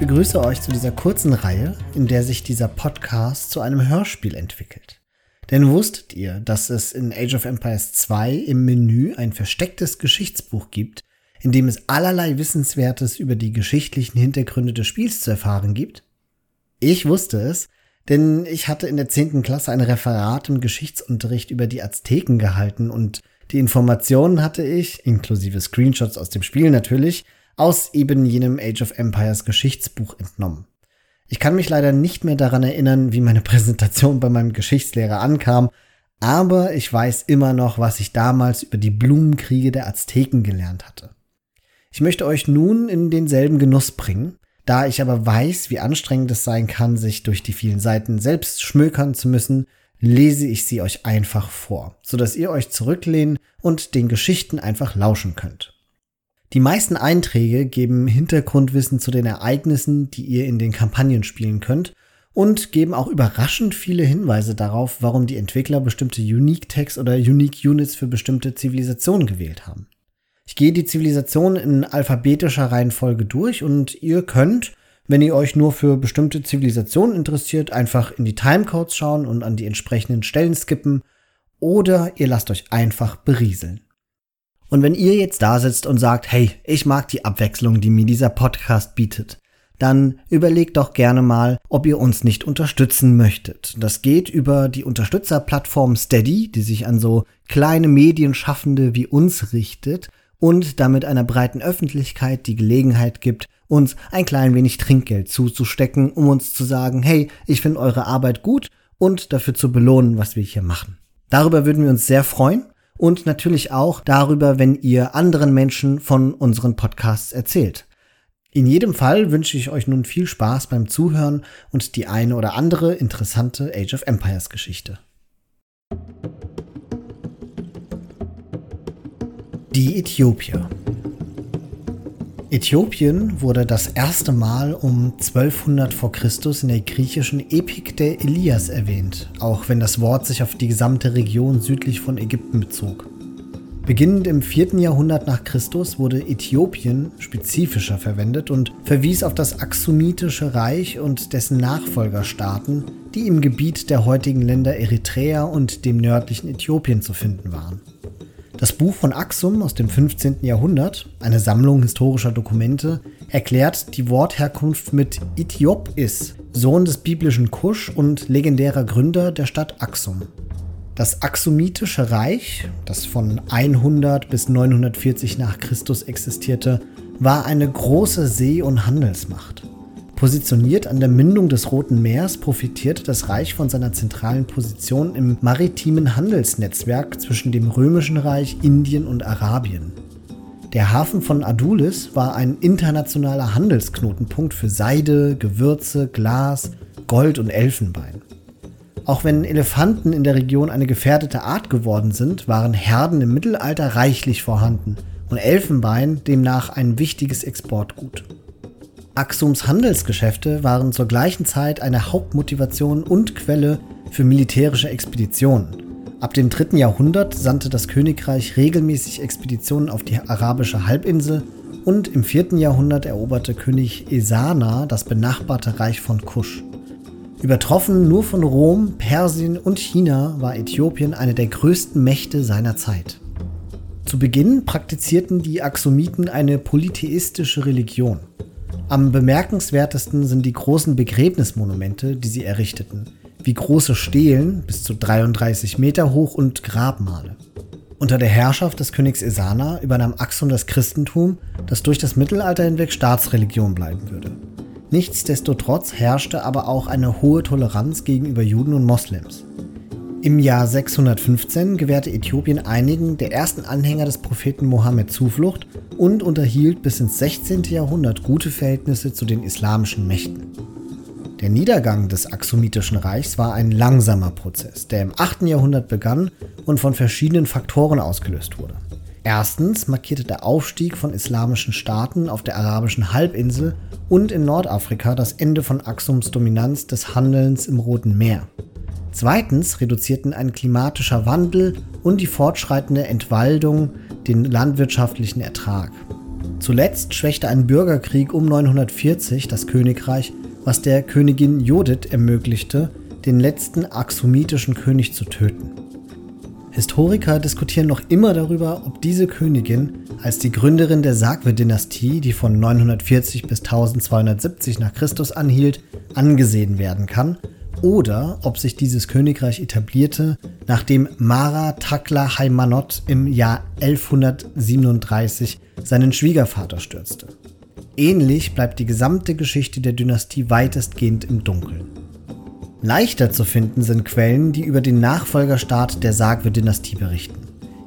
begrüße euch zu dieser kurzen Reihe, in der sich dieser Podcast zu einem Hörspiel entwickelt. Denn wusstet ihr, dass es in Age of Empires 2 im Menü ein verstecktes Geschichtsbuch gibt, in dem es allerlei Wissenswertes über die geschichtlichen Hintergründe des Spiels zu erfahren gibt? Ich wusste es, denn ich hatte in der 10. Klasse ein Referat im Geschichtsunterricht über die Azteken gehalten und die Informationen hatte ich, inklusive Screenshots aus dem Spiel natürlich, aus eben jenem Age of Empires Geschichtsbuch entnommen. Ich kann mich leider nicht mehr daran erinnern, wie meine Präsentation bei meinem Geschichtslehrer ankam, aber ich weiß immer noch, was ich damals über die Blumenkriege der Azteken gelernt hatte. Ich möchte euch nun in denselben Genuss bringen, da ich aber weiß, wie anstrengend es sein kann, sich durch die vielen Seiten selbst schmökern zu müssen, lese ich sie euch einfach vor, sodass ihr euch zurücklehnen und den Geschichten einfach lauschen könnt. Die meisten Einträge geben Hintergrundwissen zu den Ereignissen, die ihr in den Kampagnen spielen könnt und geben auch überraschend viele Hinweise darauf, warum die Entwickler bestimmte Unique Tags oder Unique Units für bestimmte Zivilisationen gewählt haben. Ich gehe die Zivilisation in alphabetischer Reihenfolge durch und ihr könnt, wenn ihr euch nur für bestimmte Zivilisationen interessiert, einfach in die Timecodes schauen und an die entsprechenden Stellen skippen oder ihr lasst euch einfach berieseln. Und wenn ihr jetzt da sitzt und sagt, hey, ich mag die Abwechslung, die mir dieser Podcast bietet, dann überlegt doch gerne mal, ob ihr uns nicht unterstützen möchtet. Das geht über die Unterstützerplattform Steady, die sich an so kleine Medienschaffende wie uns richtet und damit einer breiten Öffentlichkeit die Gelegenheit gibt, uns ein klein wenig Trinkgeld zuzustecken, um uns zu sagen, hey, ich finde eure Arbeit gut und dafür zu belohnen, was wir hier machen. Darüber würden wir uns sehr freuen und natürlich auch darüber, wenn ihr anderen Menschen von unseren Podcasts erzählt. In jedem Fall wünsche ich euch nun viel Spaß beim Zuhören und die eine oder andere interessante Age of Empires Geschichte. Die Äthiopier. Äthiopien wurde das erste Mal um 1200 v. Chr. in der griechischen Epik der Elias erwähnt, auch wenn das Wort sich auf die gesamte Region südlich von Ägypten bezog. Beginnend im 4. Jahrhundert nach Christus wurde Äthiopien spezifischer verwendet und verwies auf das Axumitische Reich und dessen Nachfolgerstaaten, die im Gebiet der heutigen Länder Eritrea und dem nördlichen Äthiopien zu finden waren. Das Buch von Axum aus dem 15. Jahrhundert, eine Sammlung historischer Dokumente, erklärt die Wortherkunft mit Ithiopis, Sohn des biblischen Kusch und legendärer Gründer der Stadt Axum. Das Axumitische Reich, das von 100 bis 940 nach Christus existierte, war eine große See- und Handelsmacht. Positioniert an der Mündung des Roten Meers profitierte das Reich von seiner zentralen Position im maritimen Handelsnetzwerk zwischen dem Römischen Reich, Indien und Arabien. Der Hafen von Adulis war ein internationaler Handelsknotenpunkt für Seide, Gewürze, Glas, Gold und Elfenbein. Auch wenn Elefanten in der Region eine gefährdete Art geworden sind, waren Herden im Mittelalter reichlich vorhanden und Elfenbein demnach ein wichtiges Exportgut. Axums Handelsgeschäfte waren zur gleichen Zeit eine Hauptmotivation und Quelle für militärische Expeditionen. Ab dem 3. Jahrhundert sandte das Königreich regelmäßig Expeditionen auf die arabische Halbinsel und im 4. Jahrhundert eroberte König Esana das benachbarte Reich von Kusch. Übertroffen nur von Rom, Persien und China war Äthiopien eine der größten Mächte seiner Zeit. Zu Beginn praktizierten die Axumiten eine polytheistische Religion. Am bemerkenswertesten sind die großen Begräbnismonumente, die sie errichteten, wie große Stelen bis zu 33 Meter hoch und Grabmale. Unter der Herrschaft des Königs Esana übernahm Axum das Christentum, das durch das Mittelalter hinweg Staatsreligion bleiben würde. Nichtsdestotrotz herrschte aber auch eine hohe Toleranz gegenüber Juden und Moslems. Im Jahr 615 gewährte Äthiopien einigen der ersten Anhänger des Propheten Mohammed Zuflucht und unterhielt bis ins 16. Jahrhundert gute Verhältnisse zu den islamischen Mächten. Der Niedergang des Axumitischen Reichs war ein langsamer Prozess, der im 8. Jahrhundert begann und von verschiedenen Faktoren ausgelöst wurde. Erstens markierte der Aufstieg von islamischen Staaten auf der arabischen Halbinsel und in Nordafrika das Ende von Axums Dominanz des Handelns im Roten Meer. Zweitens reduzierten ein klimatischer Wandel und die fortschreitende Entwaldung den landwirtschaftlichen Ertrag. Zuletzt schwächte ein Bürgerkrieg um 940 das Königreich, was der Königin Judith ermöglichte, den letzten axumitischen König zu töten. Historiker diskutieren noch immer darüber, ob diese Königin als die Gründerin der Sakwe-Dynastie, die von 940 bis 1270 nach Christus anhielt, angesehen werden kann, oder ob sich dieses Königreich etablierte, nachdem Mara Takla Haymanot im Jahr 1137 seinen Schwiegervater stürzte. Ähnlich bleibt die gesamte Geschichte der Dynastie weitestgehend im Dunkeln. Leichter zu finden sind Quellen, die über den Nachfolgerstaat der Sagwe-Dynastie berichten.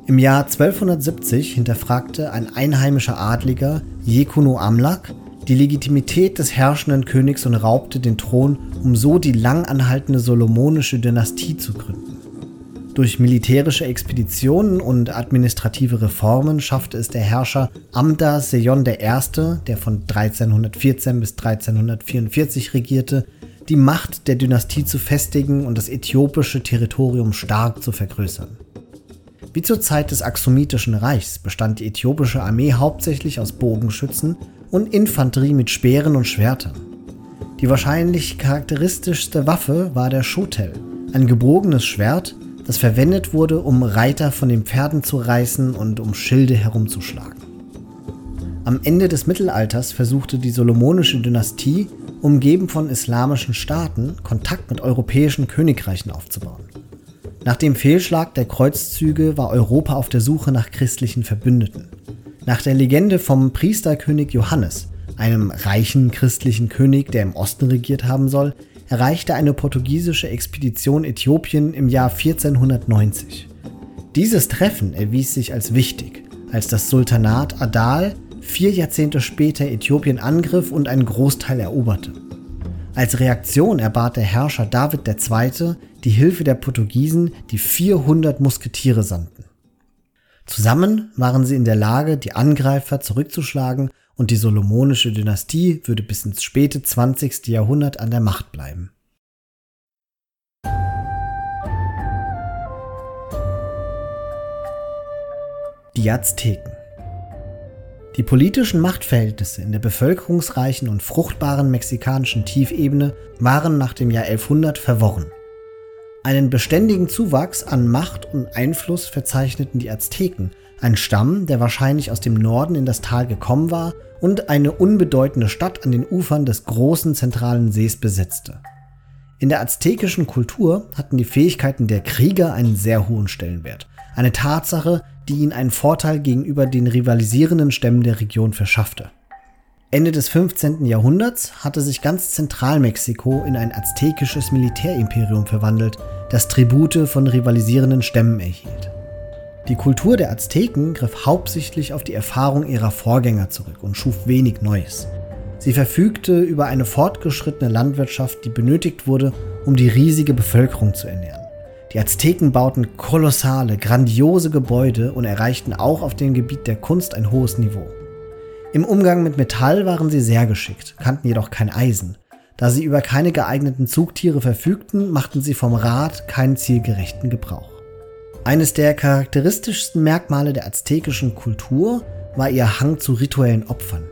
Im Jahr 1270 hinterfragte ein einheimischer Adliger, Jekuno Amlak, die Legitimität des herrschenden Königs und raubte den Thron, um so die lang anhaltende solomonische Dynastie zu gründen. Durch militärische Expeditionen und administrative Reformen schaffte es der Herrscher Amda Seyon I., der von 1314 bis 1344 regierte, die Macht der Dynastie zu festigen und das äthiopische Territorium stark zu vergrößern. Wie zur Zeit des Axumitischen Reichs bestand die äthiopische Armee hauptsächlich aus Bogenschützen und Infanterie mit Speeren und Schwertern. Die wahrscheinlich charakteristischste Waffe war der Shotel, ein gebogenes Schwert, das verwendet wurde, um Reiter von den Pferden zu reißen und um Schilde herumzuschlagen. Am Ende des Mittelalters versuchte die solomonische Dynastie, umgeben von islamischen Staaten, Kontakt mit europäischen Königreichen aufzubauen. Nach dem Fehlschlag der Kreuzzüge war Europa auf der Suche nach christlichen Verbündeten. Nach der Legende vom Priesterkönig Johannes, einem reichen christlichen König, der im Osten regiert haben soll, erreichte eine portugiesische Expedition Äthiopien im Jahr 1490. Dieses Treffen erwies sich als wichtig, als das Sultanat Adal vier Jahrzehnte später Äthiopien angriff und einen Großteil eroberte. Als Reaktion erbat der Herrscher David II. die Hilfe der Portugiesen, die 400 Musketiere sandten. Zusammen waren sie in der Lage, die Angreifer zurückzuschlagen und die solomonische Dynastie würde bis ins späte 20. Jahrhundert an der Macht bleiben. Die Azteken die politischen Machtverhältnisse in der bevölkerungsreichen und fruchtbaren mexikanischen Tiefebene waren nach dem Jahr 1100 verworren. Einen beständigen Zuwachs an Macht und Einfluss verzeichneten die Azteken, ein Stamm, der wahrscheinlich aus dem Norden in das Tal gekommen war und eine unbedeutende Stadt an den Ufern des großen zentralen Sees besetzte. In der aztekischen Kultur hatten die Fähigkeiten der Krieger einen sehr hohen Stellenwert. Eine Tatsache, die ihnen einen Vorteil gegenüber den rivalisierenden Stämmen der Region verschaffte. Ende des 15. Jahrhunderts hatte sich ganz Zentralmexiko in ein aztekisches Militärimperium verwandelt, das Tribute von rivalisierenden Stämmen erhielt. Die Kultur der Azteken griff hauptsächlich auf die Erfahrung ihrer Vorgänger zurück und schuf wenig Neues. Sie verfügte über eine fortgeschrittene Landwirtschaft, die benötigt wurde, um die riesige Bevölkerung zu ernähren. Die Azteken bauten kolossale, grandiose Gebäude und erreichten auch auf dem Gebiet der Kunst ein hohes Niveau. Im Umgang mit Metall waren sie sehr geschickt, kannten jedoch kein Eisen. Da sie über keine geeigneten Zugtiere verfügten, machten sie vom Rad keinen zielgerechten Gebrauch. Eines der charakteristischsten Merkmale der aztekischen Kultur war ihr Hang zu rituellen Opfern.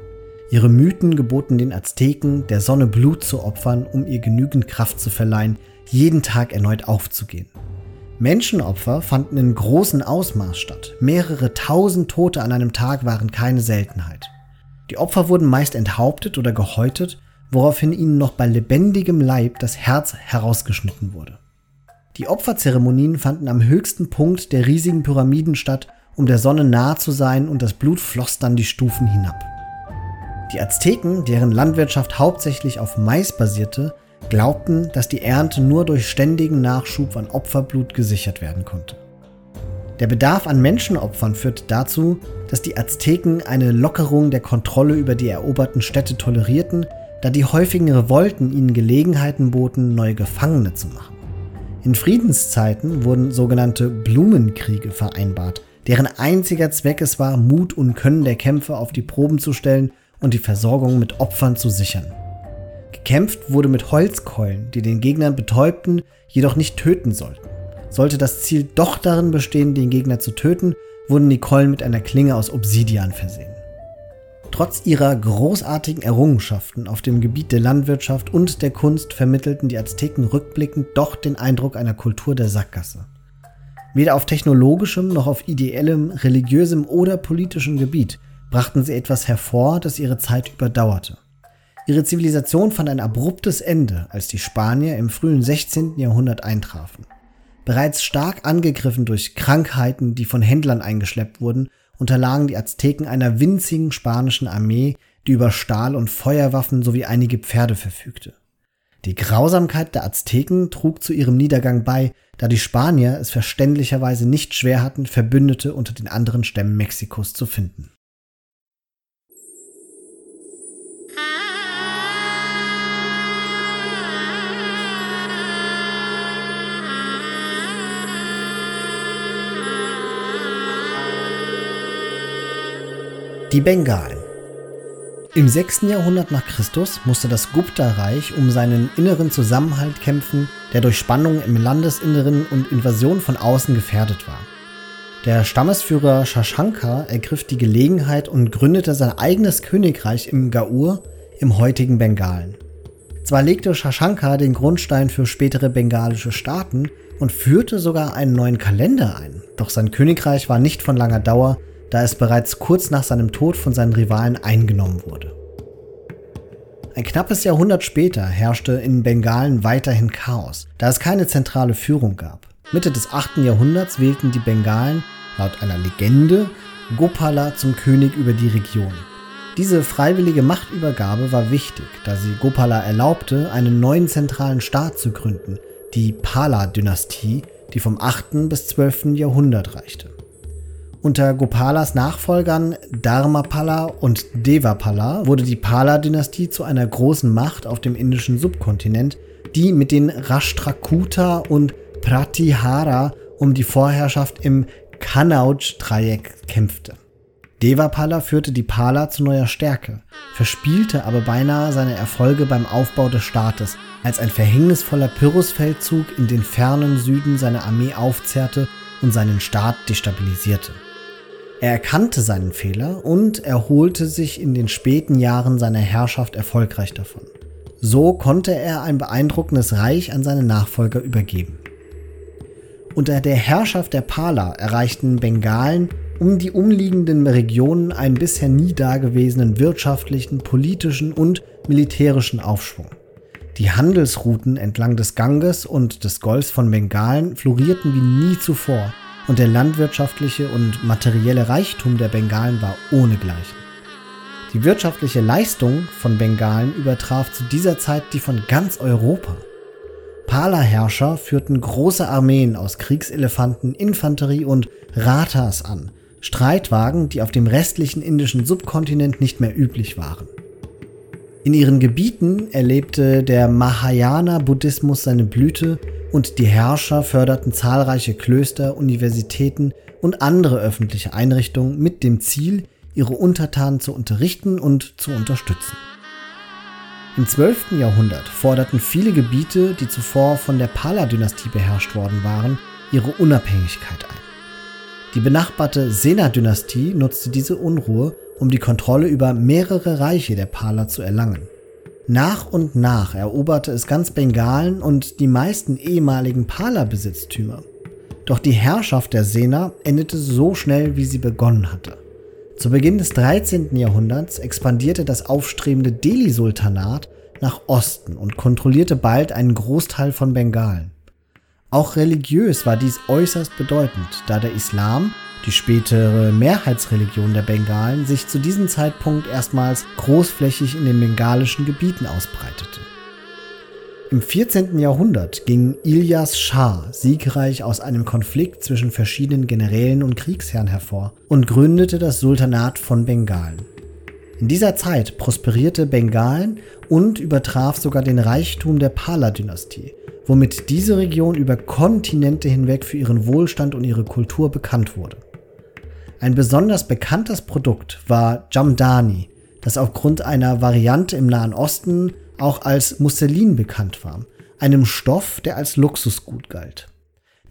Ihre Mythen geboten den Azteken, der Sonne Blut zu opfern, um ihr genügend Kraft zu verleihen, jeden Tag erneut aufzugehen. Menschenopfer fanden in großem Ausmaß statt. Mehrere tausend Tote an einem Tag waren keine Seltenheit. Die Opfer wurden meist enthauptet oder gehäutet, woraufhin ihnen noch bei lebendigem Leib das Herz herausgeschnitten wurde. Die Opferzeremonien fanden am höchsten Punkt der riesigen Pyramiden statt, um der Sonne nahe zu sein und das Blut floss dann die Stufen hinab. Die Azteken, deren Landwirtschaft hauptsächlich auf Mais basierte, glaubten, dass die Ernte nur durch ständigen Nachschub an Opferblut gesichert werden konnte. Der Bedarf an Menschenopfern führte dazu, dass die Azteken eine Lockerung der Kontrolle über die eroberten Städte tolerierten, da die häufigen Revolten ihnen Gelegenheiten boten, neue Gefangene zu machen. In Friedenszeiten wurden sogenannte Blumenkriege vereinbart, deren einziger Zweck es war, Mut und Können der Kämpfer auf die Proben zu stellen und die Versorgung mit Opfern zu sichern. Gekämpft wurde mit Holzkeulen, die den Gegnern betäubten, jedoch nicht töten sollten. Sollte das Ziel doch darin bestehen, den Gegner zu töten, wurden die Keulen mit einer Klinge aus Obsidian versehen. Trotz ihrer großartigen Errungenschaften auf dem Gebiet der Landwirtschaft und der Kunst vermittelten die Azteken rückblickend doch den Eindruck einer Kultur der Sackgasse. Weder auf technologischem noch auf ideellem, religiösem oder politischem Gebiet brachten sie etwas hervor, das ihre Zeit überdauerte. Ihre Zivilisation fand ein abruptes Ende, als die Spanier im frühen 16. Jahrhundert eintrafen. Bereits stark angegriffen durch Krankheiten, die von Händlern eingeschleppt wurden, unterlagen die Azteken einer winzigen spanischen Armee, die über Stahl- und Feuerwaffen sowie einige Pferde verfügte. Die Grausamkeit der Azteken trug zu ihrem Niedergang bei, da die Spanier es verständlicherweise nicht schwer hatten, Verbündete unter den anderen Stämmen Mexikos zu finden. Die Bengalen. Im 6. Jahrhundert nach Christus musste das Gupta-Reich um seinen inneren Zusammenhalt kämpfen, der durch Spannungen im Landesinneren und Invasion von außen gefährdet war. Der Stammesführer Shashanka ergriff die Gelegenheit und gründete sein eigenes Königreich im Gaur, im heutigen Bengalen. Zwar legte Shashanka den Grundstein für spätere bengalische Staaten und führte sogar einen neuen Kalender ein, doch sein Königreich war nicht von langer Dauer, da es bereits kurz nach seinem Tod von seinen Rivalen eingenommen wurde. Ein knappes Jahrhundert später herrschte in Bengalen weiterhin Chaos, da es keine zentrale Führung gab. Mitte des 8. Jahrhunderts wählten die Bengalen, laut einer Legende, Gopala zum König über die Region. Diese freiwillige Machtübergabe war wichtig, da sie Gopala erlaubte, einen neuen zentralen Staat zu gründen, die Pala-Dynastie, die vom 8. bis 12. Jahrhundert reichte. Unter Gopalas Nachfolgern Dharmapala und Devapala wurde die Pala-Dynastie zu einer großen Macht auf dem indischen Subkontinent, die mit den Rashtrakuta und Pratihara um die Vorherrschaft im Kanauj-Dreieck kämpfte. Devapala führte die Pala zu neuer Stärke, verspielte aber beinahe seine Erfolge beim Aufbau des Staates, als ein verhängnisvoller Pyrrhusfeldzug in den fernen Süden seine Armee aufzehrte und seinen Staat destabilisierte. Er erkannte seinen Fehler und erholte sich in den späten Jahren seiner Herrschaft erfolgreich davon. So konnte er ein beeindruckendes Reich an seine Nachfolger übergeben. Unter der Herrschaft der Pala erreichten Bengalen um die umliegenden Regionen einen bisher nie dagewesenen wirtschaftlichen, politischen und militärischen Aufschwung. Die Handelsrouten entlang des Ganges und des Golfs von Bengalen florierten wie nie zuvor und der landwirtschaftliche und materielle Reichtum der Bengalen war ohnegleichen. Die wirtschaftliche Leistung von Bengalen übertraf zu dieser Zeit die von ganz Europa. Pala-Herrscher führten große Armeen aus Kriegselefanten, Infanterie und Ratas an, Streitwagen, die auf dem restlichen indischen Subkontinent nicht mehr üblich waren. In ihren Gebieten erlebte der Mahayana-Buddhismus seine Blüte und die Herrscher förderten zahlreiche Klöster, Universitäten und andere öffentliche Einrichtungen mit dem Ziel, ihre Untertanen zu unterrichten und zu unterstützen. Im 12. Jahrhundert forderten viele Gebiete, die zuvor von der Pala-Dynastie beherrscht worden waren, ihre Unabhängigkeit ein. Die benachbarte Sena-Dynastie nutzte diese Unruhe, um die Kontrolle über mehrere Reiche der Pala zu erlangen. Nach und nach eroberte es ganz Bengalen und die meisten ehemaligen Pala-Besitztümer. Doch die Herrschaft der Sena endete so schnell, wie sie begonnen hatte. Zu Beginn des 13. Jahrhunderts expandierte das aufstrebende Delhi-Sultanat nach Osten und kontrollierte bald einen Großteil von Bengalen. Auch religiös war dies äußerst bedeutend, da der Islam die spätere Mehrheitsreligion der Bengalen sich zu diesem Zeitpunkt erstmals großflächig in den bengalischen Gebieten ausbreitete. Im 14. Jahrhundert ging Ilyas Shah siegreich aus einem Konflikt zwischen verschiedenen Generälen und Kriegsherren hervor und gründete das Sultanat von Bengalen. In dieser Zeit prosperierte Bengalen und übertraf sogar den Reichtum der Pala-Dynastie, womit diese Region über Kontinente hinweg für ihren Wohlstand und ihre Kultur bekannt wurde. Ein besonders bekanntes Produkt war Jamdani, das aufgrund einer Variante im Nahen Osten auch als Musselin bekannt war, einem Stoff, der als Luxusgut galt.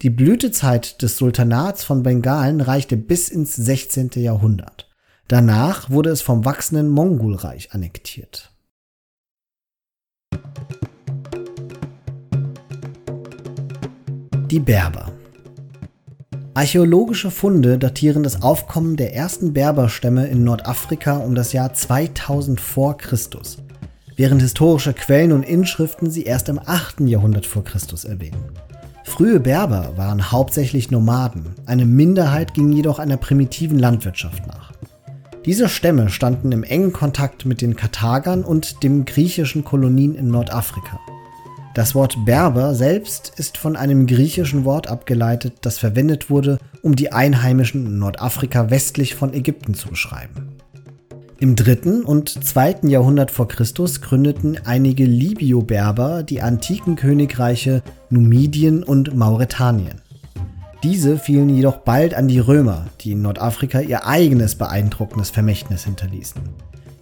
Die Blütezeit des Sultanats von Bengalen reichte bis ins 16. Jahrhundert. Danach wurde es vom wachsenden Mongolreich annektiert. Die Berber Archäologische Funde datieren das Aufkommen der ersten Berberstämme in Nordafrika um das Jahr 2000 vor Christus, während historische Quellen und Inschriften sie erst im 8. Jahrhundert vor Christus erwähnen. Frühe Berber waren hauptsächlich Nomaden, eine Minderheit ging jedoch einer primitiven Landwirtschaft nach. Diese Stämme standen im engen Kontakt mit den Karthagern und den griechischen Kolonien in Nordafrika. Das Wort Berber selbst ist von einem griechischen Wort abgeleitet, das verwendet wurde, um die Einheimischen in Nordafrika westlich von Ägypten zu beschreiben. Im dritten und zweiten Jahrhundert vor Christus gründeten einige Libyo-Berber die antiken Königreiche Numidien und Mauretanien. Diese fielen jedoch bald an die Römer, die in Nordafrika ihr eigenes beeindruckendes Vermächtnis hinterließen.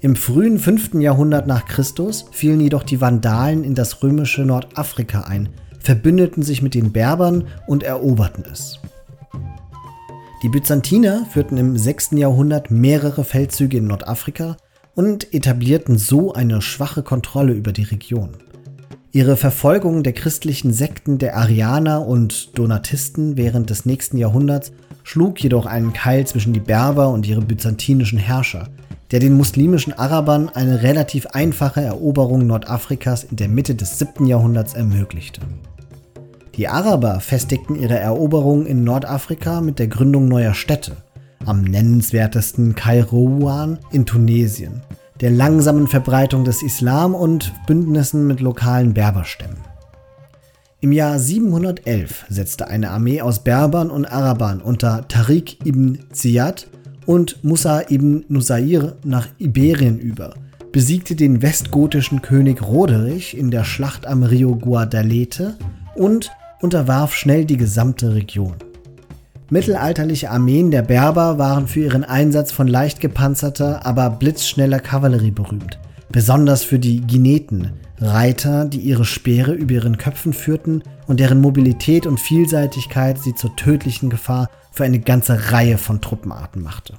Im frühen 5. Jahrhundert nach Christus fielen jedoch die Vandalen in das römische Nordafrika ein, verbündeten sich mit den Berbern und eroberten es. Die Byzantiner führten im 6. Jahrhundert mehrere Feldzüge in Nordafrika und etablierten so eine schwache Kontrolle über die Region. Ihre Verfolgung der christlichen Sekten der Arianer und Donatisten während des nächsten Jahrhunderts schlug jedoch einen Keil zwischen die Berber und ihre byzantinischen Herrscher, der den muslimischen Arabern eine relativ einfache Eroberung Nordafrikas in der Mitte des 7. Jahrhunderts ermöglichte. Die Araber festigten ihre Eroberung in Nordafrika mit der Gründung neuer Städte, am nennenswertesten Kairouan in Tunesien, der langsamen Verbreitung des Islam und Bündnissen mit lokalen Berberstämmen. Im Jahr 711 setzte eine Armee aus Berbern und Arabern unter Tariq ibn Ziyad und Musa ibn Nusair nach Iberien über, besiegte den westgotischen König Roderich in der Schlacht am Rio Guadalete und unterwarf schnell die gesamte Region. Mittelalterliche Armeen der Berber waren für ihren Einsatz von leicht gepanzerter, aber blitzschneller Kavallerie berühmt, besonders für die Gineten, Reiter, die ihre Speere über ihren Köpfen führten und deren Mobilität und Vielseitigkeit sie zur tödlichen Gefahr für eine ganze Reihe von Truppenarten machte.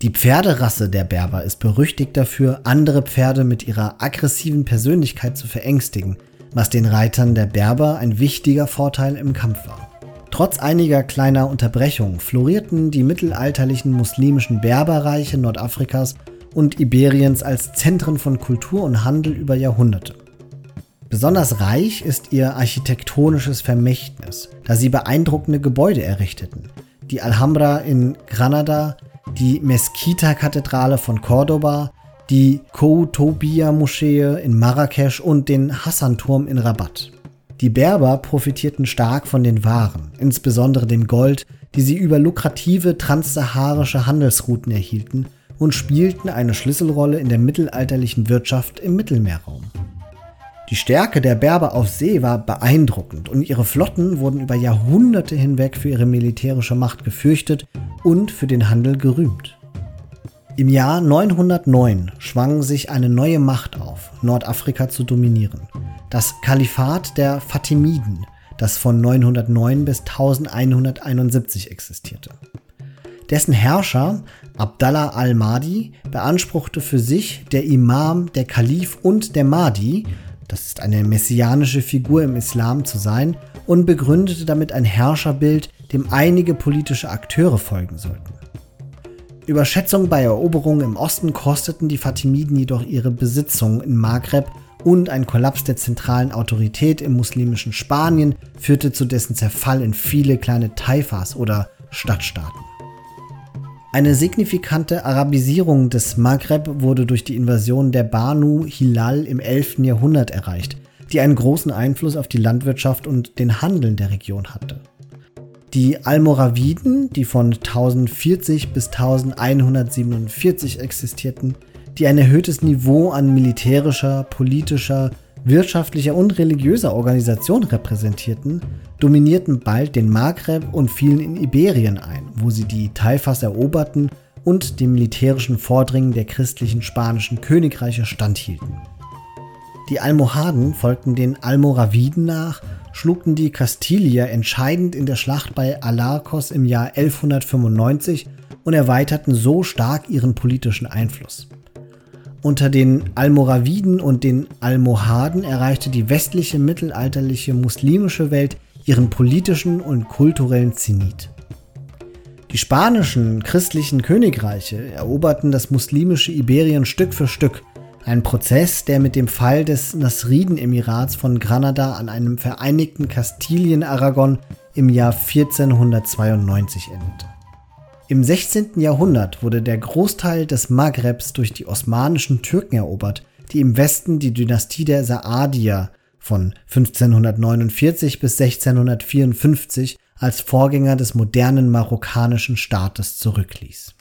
Die Pferderasse der Berber ist berüchtigt dafür, andere Pferde mit ihrer aggressiven Persönlichkeit zu verängstigen, was den Reitern der Berber ein wichtiger Vorteil im Kampf war. Trotz einiger kleiner Unterbrechungen florierten die mittelalterlichen muslimischen Berberreiche Nordafrikas und Iberiens als Zentren von Kultur und Handel über Jahrhunderte. Besonders reich ist ihr architektonisches Vermächtnis, da sie beeindruckende Gebäude errichteten. Die Alhambra in Granada, die Mesquita-Kathedrale von Cordoba, die Koutobia-Moschee in Marrakesch und den Hassan-Turm in Rabat. Die Berber profitierten stark von den Waren, insbesondere dem Gold, die sie über lukrative transsaharische Handelsrouten erhielten und spielten eine Schlüsselrolle in der mittelalterlichen Wirtschaft im Mittelmeerraum. Die Stärke der Berber auf See war beeindruckend und ihre Flotten wurden über Jahrhunderte hinweg für ihre militärische Macht gefürchtet und für den Handel gerühmt. Im Jahr 909 schwang sich eine neue Macht auf, Nordafrika zu dominieren. Das Kalifat der Fatimiden, das von 909 bis 1171 existierte. Dessen Herrscher, Abdallah al-Mahdi, beanspruchte für sich, der Imam, der Kalif und der Mahdi, das ist eine messianische Figur im Islam zu sein, und begründete damit ein Herrscherbild, dem einige politische Akteure folgen sollten. Überschätzungen bei Eroberungen im Osten kosteten die Fatimiden jedoch ihre Besitzungen in Maghreb und ein Kollaps der zentralen Autorität im muslimischen Spanien führte zu dessen Zerfall in viele kleine Taifas oder Stadtstaaten. Eine signifikante Arabisierung des Maghreb wurde durch die Invasion der Banu Hilal im 11. Jahrhundert erreicht, die einen großen Einfluss auf die Landwirtschaft und den Handel der Region hatte. Die Almoraviden, die von 1040 bis 1147 existierten, die ein erhöhtes Niveau an militärischer, politischer, wirtschaftlicher und religiöser Organisation repräsentierten, dominierten bald den Maghreb und fielen in Iberien ein, wo sie die Taifas eroberten und dem militärischen Vordringen der christlichen spanischen Königreiche standhielten. Die Almohaden folgten den Almoraviden nach, schlugen die Kastilier entscheidend in der Schlacht bei Alarcos im Jahr 1195 und erweiterten so stark ihren politischen Einfluss. Unter den Almoraviden und den Almohaden erreichte die westliche mittelalterliche muslimische Welt ihren politischen und kulturellen Zenit. Die spanischen christlichen Königreiche eroberten das muslimische Iberien Stück für Stück, ein Prozess, der mit dem Fall des Nasriden-Emirats von Granada an einem vereinigten Kastilien-Aragon im Jahr 1492 endete. Im 16. Jahrhundert wurde der Großteil des Maghrebs durch die osmanischen Türken erobert, die im Westen die Dynastie der Saadier von 1549 bis 1654 als Vorgänger des modernen marokkanischen Staates zurückließ.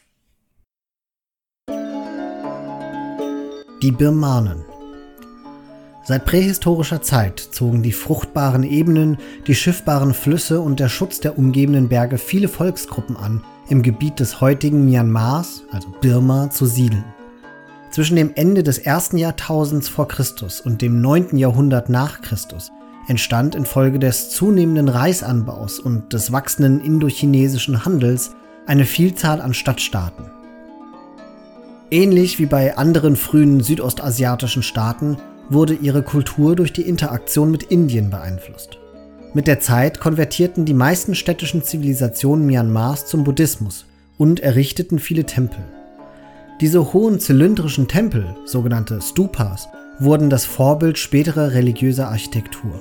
Die Birmanen Seit prähistorischer Zeit zogen die fruchtbaren Ebenen, die schiffbaren Flüsse und der Schutz der umgebenden Berge viele Volksgruppen an, im Gebiet des heutigen Myanmars, also Birma, zu siedeln. Zwischen dem Ende des ersten Jahrtausends vor Christus und dem 9. Jahrhundert nach Christus entstand infolge des zunehmenden Reisanbaus und des wachsenden indochinesischen Handels eine Vielzahl an Stadtstaaten. Ähnlich wie bei anderen frühen südostasiatischen Staaten wurde ihre Kultur durch die Interaktion mit Indien beeinflusst. Mit der Zeit konvertierten die meisten städtischen Zivilisationen Myanmars zum Buddhismus und errichteten viele Tempel. Diese hohen zylindrischen Tempel, sogenannte Stupas, wurden das Vorbild späterer religiöser Architektur.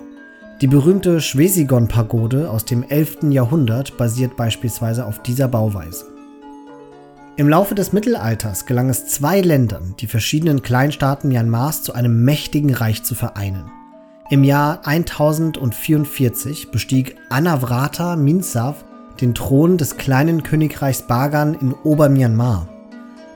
Die berühmte Schwesigon-Pagode aus dem 11. Jahrhundert basiert beispielsweise auf dieser Bauweise. Im Laufe des Mittelalters gelang es zwei Ländern, die verschiedenen Kleinstaaten Myanmars zu einem mächtigen Reich zu vereinen. Im Jahr 1044 bestieg Anavrata Minsav den Thron des kleinen Königreichs Bagan in Obermyanmar.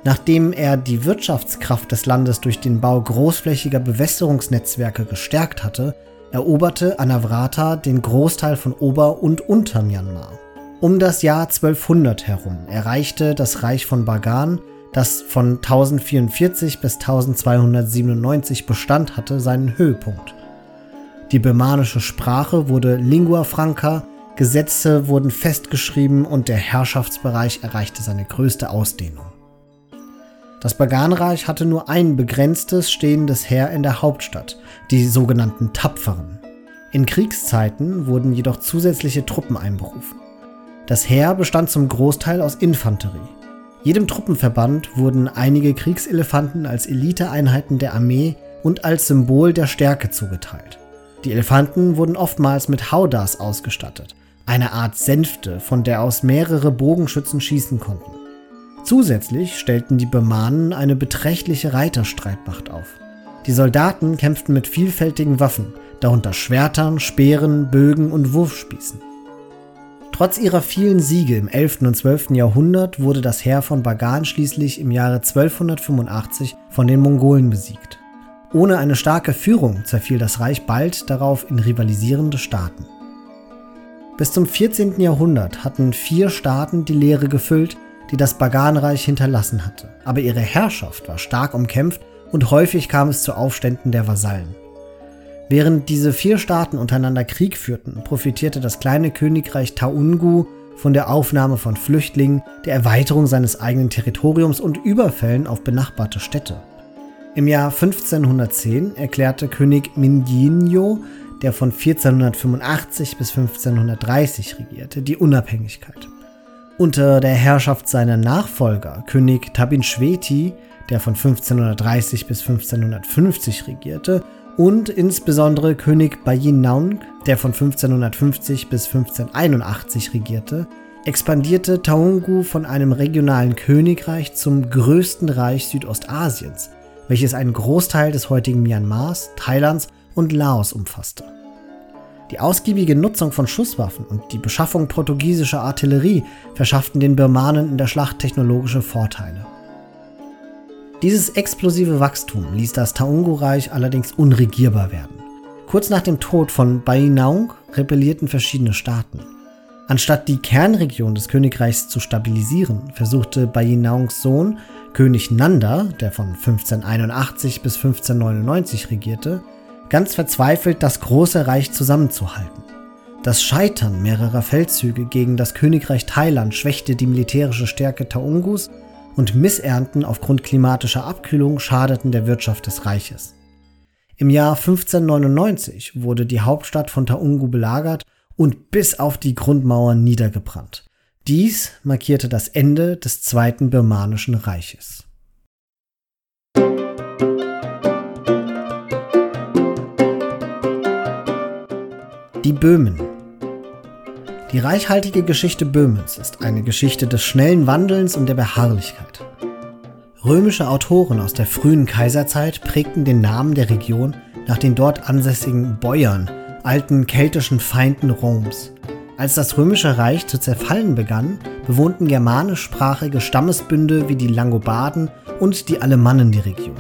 Nachdem er die Wirtschaftskraft des Landes durch den Bau großflächiger Bewässerungsnetzwerke gestärkt hatte, eroberte Anavrata den Großteil von Ober- und Untermyanmar. Um das Jahr 1200 herum erreichte das Reich von Bagan, das von 1044 bis 1297 Bestand hatte, seinen Höhepunkt. Die birmanische Sprache wurde Lingua Franca, Gesetze wurden festgeschrieben und der Herrschaftsbereich erreichte seine größte Ausdehnung. Das Baganreich hatte nur ein begrenztes stehendes Heer in der Hauptstadt, die sogenannten Tapferen. In Kriegszeiten wurden jedoch zusätzliche Truppen einberufen. Das Heer bestand zum Großteil aus Infanterie. Jedem Truppenverband wurden einige Kriegselefanten als Eliteeinheiten der Armee und als Symbol der Stärke zugeteilt. Die Elefanten wurden oftmals mit Haudas ausgestattet, eine Art Sänfte, von der aus mehrere Bogenschützen schießen konnten. Zusätzlich stellten die Birmanen eine beträchtliche Reiterstreitmacht auf. Die Soldaten kämpften mit vielfältigen Waffen, darunter Schwertern, Speeren, Bögen und Wurfspießen. Trotz ihrer vielen Siege im 11. und 12. Jahrhundert wurde das Heer von Bagan schließlich im Jahre 1285 von den Mongolen besiegt. Ohne eine starke Führung zerfiel das Reich bald darauf in rivalisierende Staaten. Bis zum 14. Jahrhundert hatten vier Staaten die Leere gefüllt, die das Baganreich hinterlassen hatte, aber ihre Herrschaft war stark umkämpft und häufig kam es zu Aufständen der Vasallen. Während diese vier Staaten untereinander Krieg führten, profitierte das kleine Königreich Taungu von der Aufnahme von Flüchtlingen, der Erweiterung seines eigenen Territoriums und Überfällen auf benachbarte Städte. Im Jahr 1510 erklärte König Mindinho, der von 1485 bis 1530 regierte, die Unabhängigkeit. Unter der Herrschaft seiner Nachfolger, König Tabinshweti, der von 1530 bis 1550 regierte, und insbesondere König Bayinaung, der von 1550 bis 1581 regierte, expandierte Taungu von einem regionalen Königreich zum größten Reich Südostasiens welches einen Großteil des heutigen Myanmars, Thailands und Laos umfasste. Die ausgiebige Nutzung von Schusswaffen und die Beschaffung portugiesischer Artillerie verschafften den Birmanen in der Schlacht technologische Vorteile. Dieses explosive Wachstum ließ das Taungu-Reich allerdings unregierbar werden. Kurz nach dem Tod von Bainaung rebellierten verschiedene Staaten. Anstatt die Kernregion des Königreichs zu stabilisieren, versuchte Bainaungs Sohn König Nanda, der von 1581 bis 1599 regierte, ganz verzweifelt das große Reich zusammenzuhalten. Das Scheitern mehrerer Feldzüge gegen das Königreich Thailand schwächte die militärische Stärke Taungus und Missernten aufgrund klimatischer Abkühlung schadeten der Wirtschaft des Reiches. Im Jahr 1599 wurde die Hauptstadt von Taungu belagert und bis auf die Grundmauern niedergebrannt. Dies markierte das Ende des Zweiten Birmanischen Reiches. Die Böhmen die reichhaltige Geschichte Böhmens ist eine Geschichte des schnellen Wandelns und der Beharrlichkeit. Römische Autoren aus der frühen Kaiserzeit prägten den Namen der Region nach den dort ansässigen Bäuern, alten keltischen Feinden Roms. Als das römische Reich zu zerfallen begann, bewohnten germanischsprachige Stammesbünde wie die Langobarden und die Alemannen die Region.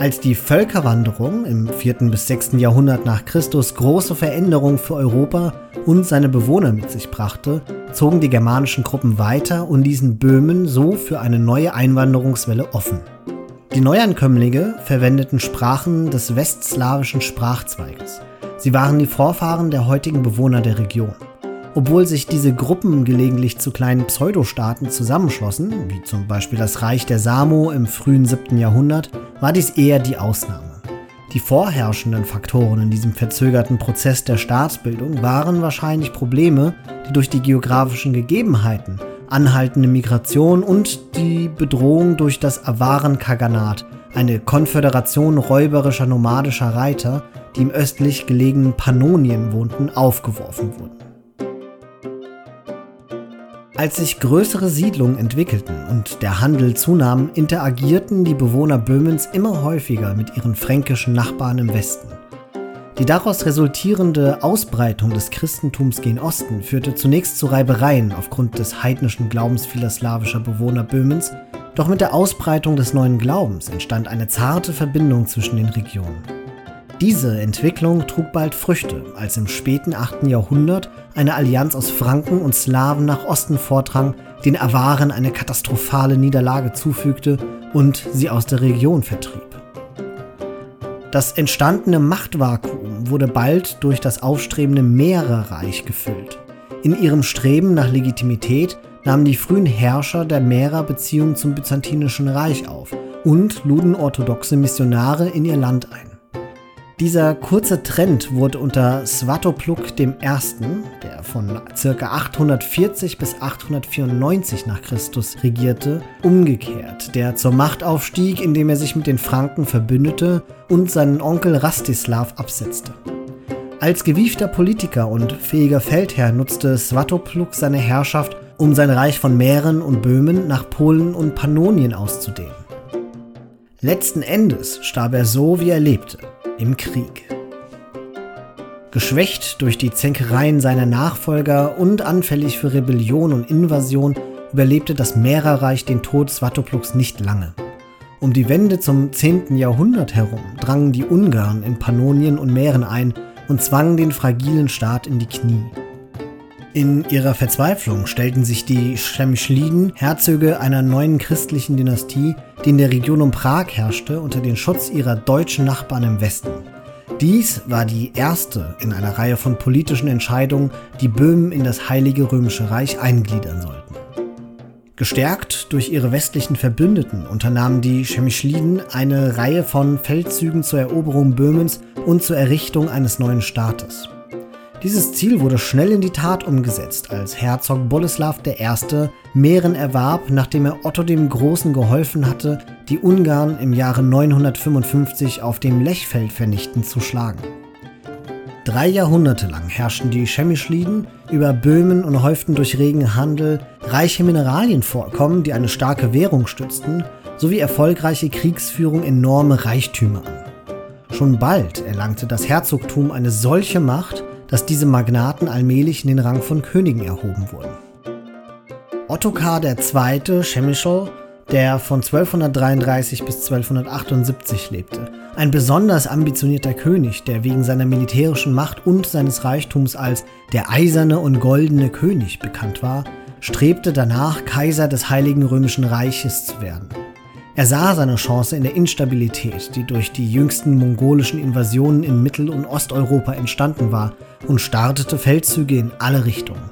Als die Völkerwanderung im 4. bis 6. Jahrhundert nach Christus große Veränderungen für Europa und seine Bewohner mit sich brachte, zogen die germanischen Gruppen weiter und ließen Böhmen so für eine neue Einwanderungswelle offen. Die Neuankömmlinge verwendeten Sprachen des westslawischen Sprachzweiges. Sie waren die Vorfahren der heutigen Bewohner der Region. Obwohl sich diese Gruppen gelegentlich zu kleinen Pseudostaaten zusammenschlossen, wie zum Beispiel das Reich der Samo im frühen 7. Jahrhundert, war dies eher die Ausnahme. Die vorherrschenden Faktoren in diesem verzögerten Prozess der Staatsbildung waren wahrscheinlich Probleme, die durch die geografischen Gegebenheiten, anhaltende Migration und die Bedrohung durch das Awaren-Kaganat, eine Konföderation räuberischer nomadischer Reiter, die im östlich gelegenen Pannonien wohnten, aufgeworfen wurden. Als sich größere Siedlungen entwickelten und der Handel zunahm, interagierten die Bewohner Böhmens immer häufiger mit ihren fränkischen Nachbarn im Westen. Die daraus resultierende Ausbreitung des Christentums gen Osten führte zunächst zu Reibereien aufgrund des heidnischen Glaubens vieler slawischer Bewohner Böhmens, doch mit der Ausbreitung des neuen Glaubens entstand eine zarte Verbindung zwischen den Regionen. Diese Entwicklung trug bald Früchte, als im späten 8. Jahrhundert eine Allianz aus Franken und Slawen nach Osten vordrang, den Awaren eine katastrophale Niederlage zufügte und sie aus der Region vertrieb. Das entstandene Machtvakuum wurde bald durch das aufstrebende Mährerreich gefüllt. In ihrem Streben nach Legitimität nahmen die frühen Herrscher der Mährer Beziehungen zum Byzantinischen Reich auf und luden orthodoxe Missionare in ihr Land ein. Dieser kurze Trend wurde unter Svatopluk I., der von ca. 840 bis 894 nach Christus regierte, umgekehrt, der zur Macht aufstieg, indem er sich mit den Franken verbündete und seinen Onkel Rastislav absetzte. Als gewiefter Politiker und fähiger Feldherr nutzte Svatopluk seine Herrschaft, um sein Reich von Mähren und Böhmen nach Polen und Pannonien auszudehnen. Letzten Endes starb er so, wie er lebte, im Krieg. Geschwächt durch die Zänkereien seiner Nachfolger und anfällig für Rebellion und Invasion überlebte das Mährerreich den Tod Svatopluks nicht lange. Um die Wende zum 10. Jahrhundert herum drangen die Ungarn in Pannonien und Mähren ein und zwangen den fragilen Staat in die Knie. In ihrer Verzweiflung stellten sich die Schemschliden, Herzöge einer neuen christlichen Dynastie, die in der Region um Prag herrschte, unter den Schutz ihrer deutschen Nachbarn im Westen. Dies war die erste in einer Reihe von politischen Entscheidungen, die Böhmen in das Heilige Römische Reich eingliedern sollten. Gestärkt durch ihre westlichen Verbündeten unternahmen die Chemischliden eine Reihe von Feldzügen zur Eroberung Böhmens und zur Errichtung eines neuen Staates. Dieses Ziel wurde schnell in die Tat umgesetzt, als Herzog Boleslaw I. Mähren erwarb, nachdem er Otto dem Großen geholfen hatte, die Ungarn im Jahre 955 auf dem Lechfeld vernichtend zu schlagen. Drei Jahrhunderte lang herrschten die Chemischliden über Böhmen und häuften durch regen Handel reiche Mineralienvorkommen, die eine starke Währung stützten, sowie erfolgreiche Kriegsführung enorme Reichtümer an. Schon bald erlangte das Herzogtum eine solche Macht, dass diese Magnaten allmählich in den Rang von Königen erhoben wurden. Ottokar II. Chemischl, der von 1233 bis 1278 lebte, ein besonders ambitionierter König, der wegen seiner militärischen Macht und seines Reichtums als der eiserne und goldene König bekannt war, strebte danach, Kaiser des Heiligen Römischen Reiches zu werden. Er sah seine Chance in der Instabilität, die durch die jüngsten mongolischen Invasionen in Mittel- und Osteuropa entstanden war, und startete Feldzüge in alle Richtungen.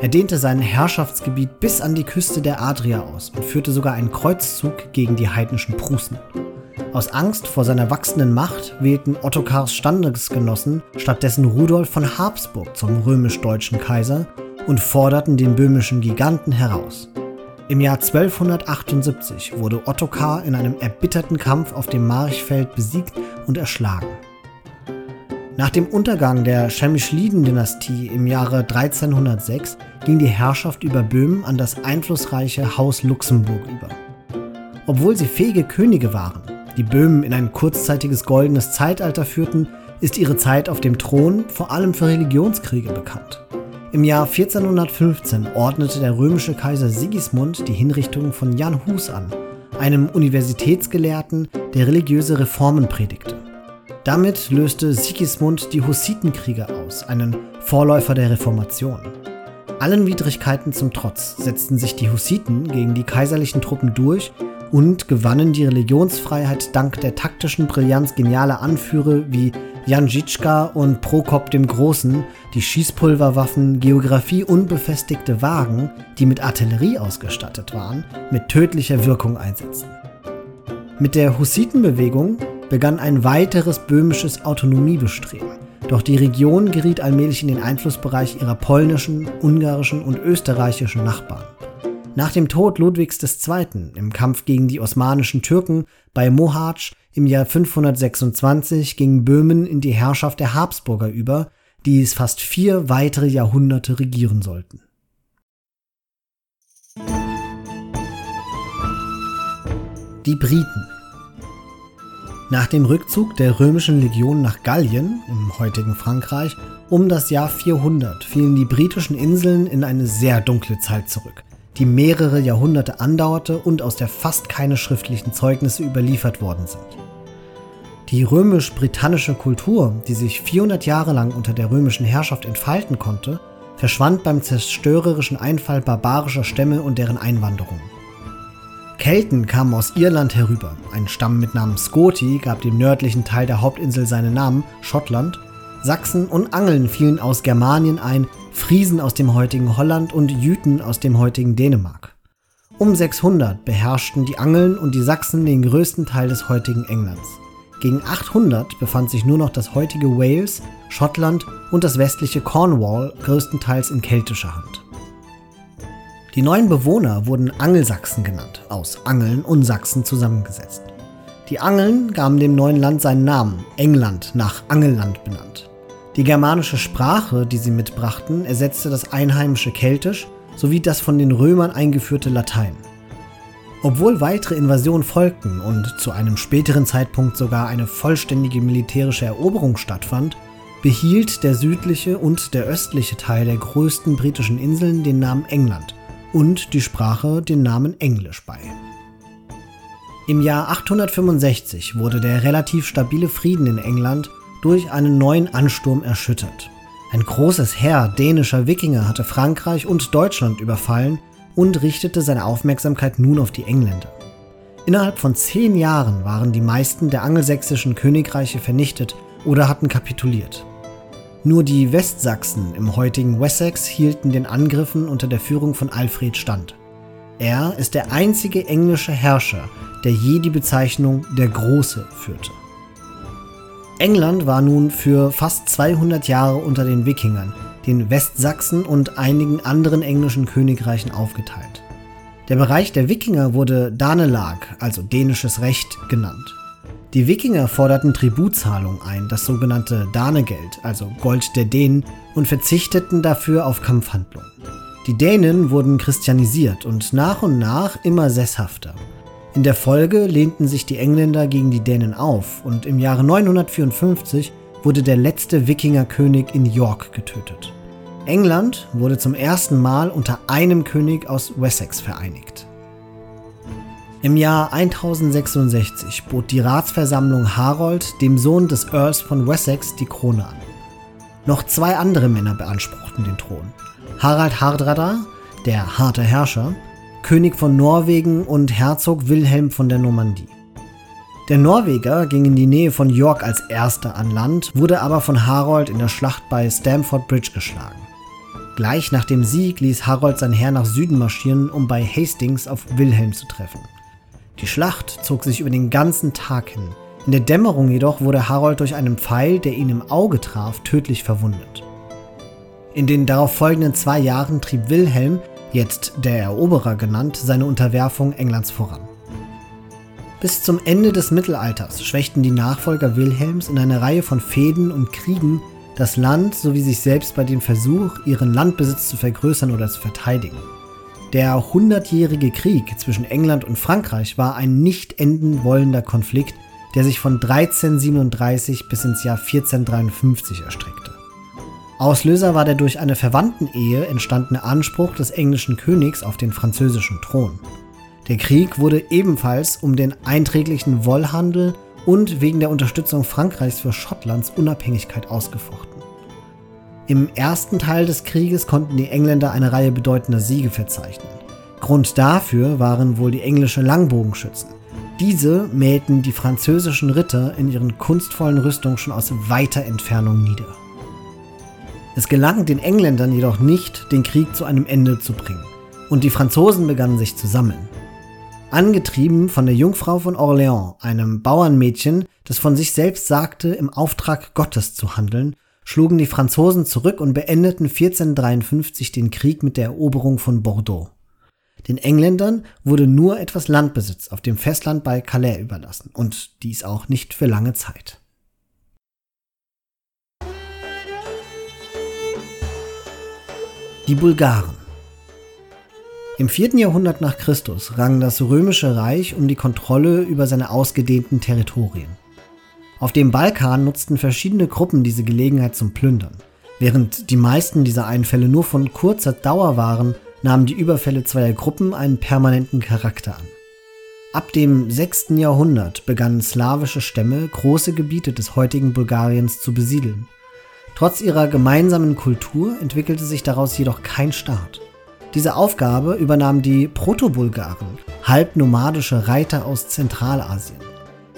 Er dehnte sein Herrschaftsgebiet bis an die Küste der Adria aus und führte sogar einen Kreuzzug gegen die heidnischen Prußen. Aus Angst vor seiner wachsenden Macht wählten Ottokars Standesgenossen stattdessen Rudolf von Habsburg zum römisch-deutschen Kaiser und forderten den böhmischen Giganten heraus. Im Jahr 1278 wurde Ottokar in einem erbitterten Kampf auf dem Marchfeld besiegt und erschlagen. Nach dem Untergang der Schemischliden-Dynastie im Jahre 1306 ging die Herrschaft über Böhmen an das einflussreiche Haus Luxemburg über. Obwohl sie fähige Könige waren, die Böhmen in ein kurzzeitiges goldenes Zeitalter führten, ist ihre Zeit auf dem Thron vor allem für Religionskriege bekannt. Im Jahr 1415 ordnete der römische Kaiser Sigismund die Hinrichtung von Jan Hus an, einem Universitätsgelehrten, der religiöse Reformen predigte. Damit löste Sigismund die Hussitenkriege aus, einen Vorläufer der Reformation. Allen Widrigkeiten zum Trotz setzten sich die Hussiten gegen die kaiserlichen Truppen durch und gewannen die Religionsfreiheit dank der taktischen Brillanz genialer Anführer wie Jan Janjitschka und Prokop dem Großen, die Schießpulverwaffen, Geografie und befestigte Wagen, die mit Artillerie ausgestattet waren, mit tödlicher Wirkung einsetzten. Mit der Hussitenbewegung begann ein weiteres böhmisches Autonomiebestreben. Doch die Region geriet allmählich in den Einflussbereich ihrer polnischen, ungarischen und österreichischen Nachbarn. Nach dem Tod Ludwigs II. im Kampf gegen die osmanischen Türken bei Mohacs im Jahr 526 ging Böhmen in die Herrschaft der Habsburger über, die es fast vier weitere Jahrhunderte regieren sollten. Die Briten Nach dem Rückzug der römischen Legion nach Gallien im heutigen Frankreich um das Jahr 400 fielen die britischen Inseln in eine sehr dunkle Zeit zurück die mehrere Jahrhunderte andauerte und aus der fast keine schriftlichen Zeugnisse überliefert worden sind. Die römisch-britannische Kultur, die sich 400 Jahre lang unter der römischen Herrschaft entfalten konnte, verschwand beim zerstörerischen Einfall barbarischer Stämme und deren Einwanderung. Kelten kamen aus Irland herüber, ein Stamm mit Namen Skoti gab dem nördlichen Teil der Hauptinsel seinen Namen, Schottland, Sachsen und Angeln fielen aus Germanien ein, Friesen aus dem heutigen Holland und Jüten aus dem heutigen Dänemark. Um 600 beherrschten die Angeln und die Sachsen den größten Teil des heutigen Englands. Gegen 800 befand sich nur noch das heutige Wales, Schottland und das westliche Cornwall größtenteils in keltischer Hand. Die neuen Bewohner wurden Angelsachsen genannt, aus Angeln und Sachsen zusammengesetzt. Die Angeln gaben dem neuen Land seinen Namen, England nach Angelland benannt. Die germanische Sprache, die sie mitbrachten, ersetzte das einheimische Keltisch sowie das von den Römern eingeführte Latein. Obwohl weitere Invasionen folgten und zu einem späteren Zeitpunkt sogar eine vollständige militärische Eroberung stattfand, behielt der südliche und der östliche Teil der größten britischen Inseln den Namen England und die Sprache den Namen Englisch bei. Im Jahr 865 wurde der relativ stabile Frieden in England durch einen neuen Ansturm erschüttert. Ein großes Heer dänischer Wikinger hatte Frankreich und Deutschland überfallen und richtete seine Aufmerksamkeit nun auf die Engländer. Innerhalb von zehn Jahren waren die meisten der angelsächsischen Königreiche vernichtet oder hatten kapituliert. Nur die Westsachsen im heutigen Wessex hielten den Angriffen unter der Führung von Alfred stand. Er ist der einzige englische Herrscher, der je die Bezeichnung der Große führte. England war nun für fast 200 Jahre unter den Wikingern, den Westsachsen und einigen anderen englischen Königreichen aufgeteilt. Der Bereich der Wikinger wurde Danelag, also dänisches Recht, genannt. Die Wikinger forderten Tributzahlung ein, das sogenannte Danegeld, also Gold der Dänen, und verzichteten dafür auf Kampfhandlungen. Die Dänen wurden christianisiert und nach und nach immer sesshafter. In der Folge lehnten sich die Engländer gegen die Dänen auf und im Jahre 954 wurde der letzte Wikingerkönig in York getötet. England wurde zum ersten Mal unter einem König aus Wessex vereinigt. Im Jahr 1066 bot die Ratsversammlung Harold dem Sohn des Earls von Wessex die Krone an. Noch zwei andere Männer beanspruchten den Thron. Harald Hardrada, der harte Herrscher, König von Norwegen und Herzog Wilhelm von der Normandie. Der Norweger ging in die Nähe von York als erster an Land, wurde aber von Harold in der Schlacht bei Stamford Bridge geschlagen. Gleich nach dem Sieg ließ Harold sein Heer nach Süden marschieren, um bei Hastings auf Wilhelm zu treffen. Die Schlacht zog sich über den ganzen Tag hin. In der Dämmerung jedoch wurde Harold durch einen Pfeil, der ihn im Auge traf, tödlich verwundet. In den darauf folgenden zwei Jahren trieb Wilhelm, jetzt der Eroberer genannt, seine Unterwerfung Englands voran. Bis zum Ende des Mittelalters schwächten die Nachfolger Wilhelms in einer Reihe von Fehden und Kriegen das Land sowie sich selbst bei dem Versuch, ihren Landbesitz zu vergrößern oder zu verteidigen. Der hundertjährige Krieg zwischen England und Frankreich war ein nicht enden wollender Konflikt, der sich von 1337 bis ins Jahr 1453 erstreckte. Auslöser war der durch eine Verwandtenehe entstandene Anspruch des englischen Königs auf den französischen Thron. Der Krieg wurde ebenfalls um den einträglichen Wollhandel und wegen der Unterstützung Frankreichs für Schottlands Unabhängigkeit ausgefochten. Im ersten Teil des Krieges konnten die Engländer eine Reihe bedeutender Siege verzeichnen. Grund dafür waren wohl die englische Langbogenschützen. Diese mähten die französischen Ritter in ihren kunstvollen Rüstungen schon aus weiter Entfernung nieder. Es gelang den Engländern jedoch nicht, den Krieg zu einem Ende zu bringen, und die Franzosen begannen sich zu sammeln. Angetrieben von der Jungfrau von Orléans, einem Bauernmädchen, das von sich selbst sagte, im Auftrag Gottes zu handeln, schlugen die Franzosen zurück und beendeten 1453 den Krieg mit der Eroberung von Bordeaux. Den Engländern wurde nur etwas Landbesitz auf dem Festland bei Calais überlassen und dies auch nicht für lange Zeit. Die Bulgaren Im 4. Jahrhundert nach Christus rang das römische Reich um die Kontrolle über seine ausgedehnten Territorien. Auf dem Balkan nutzten verschiedene Gruppen diese Gelegenheit zum Plündern. Während die meisten dieser Einfälle nur von kurzer Dauer waren, nahmen die Überfälle zweier Gruppen einen permanenten Charakter an. Ab dem 6. Jahrhundert begannen slawische Stämme große Gebiete des heutigen Bulgariens zu besiedeln. Trotz ihrer gemeinsamen Kultur entwickelte sich daraus jedoch kein Staat. Diese Aufgabe übernahmen die Proto-Bulgaren, halbnomadische Reiter aus Zentralasien.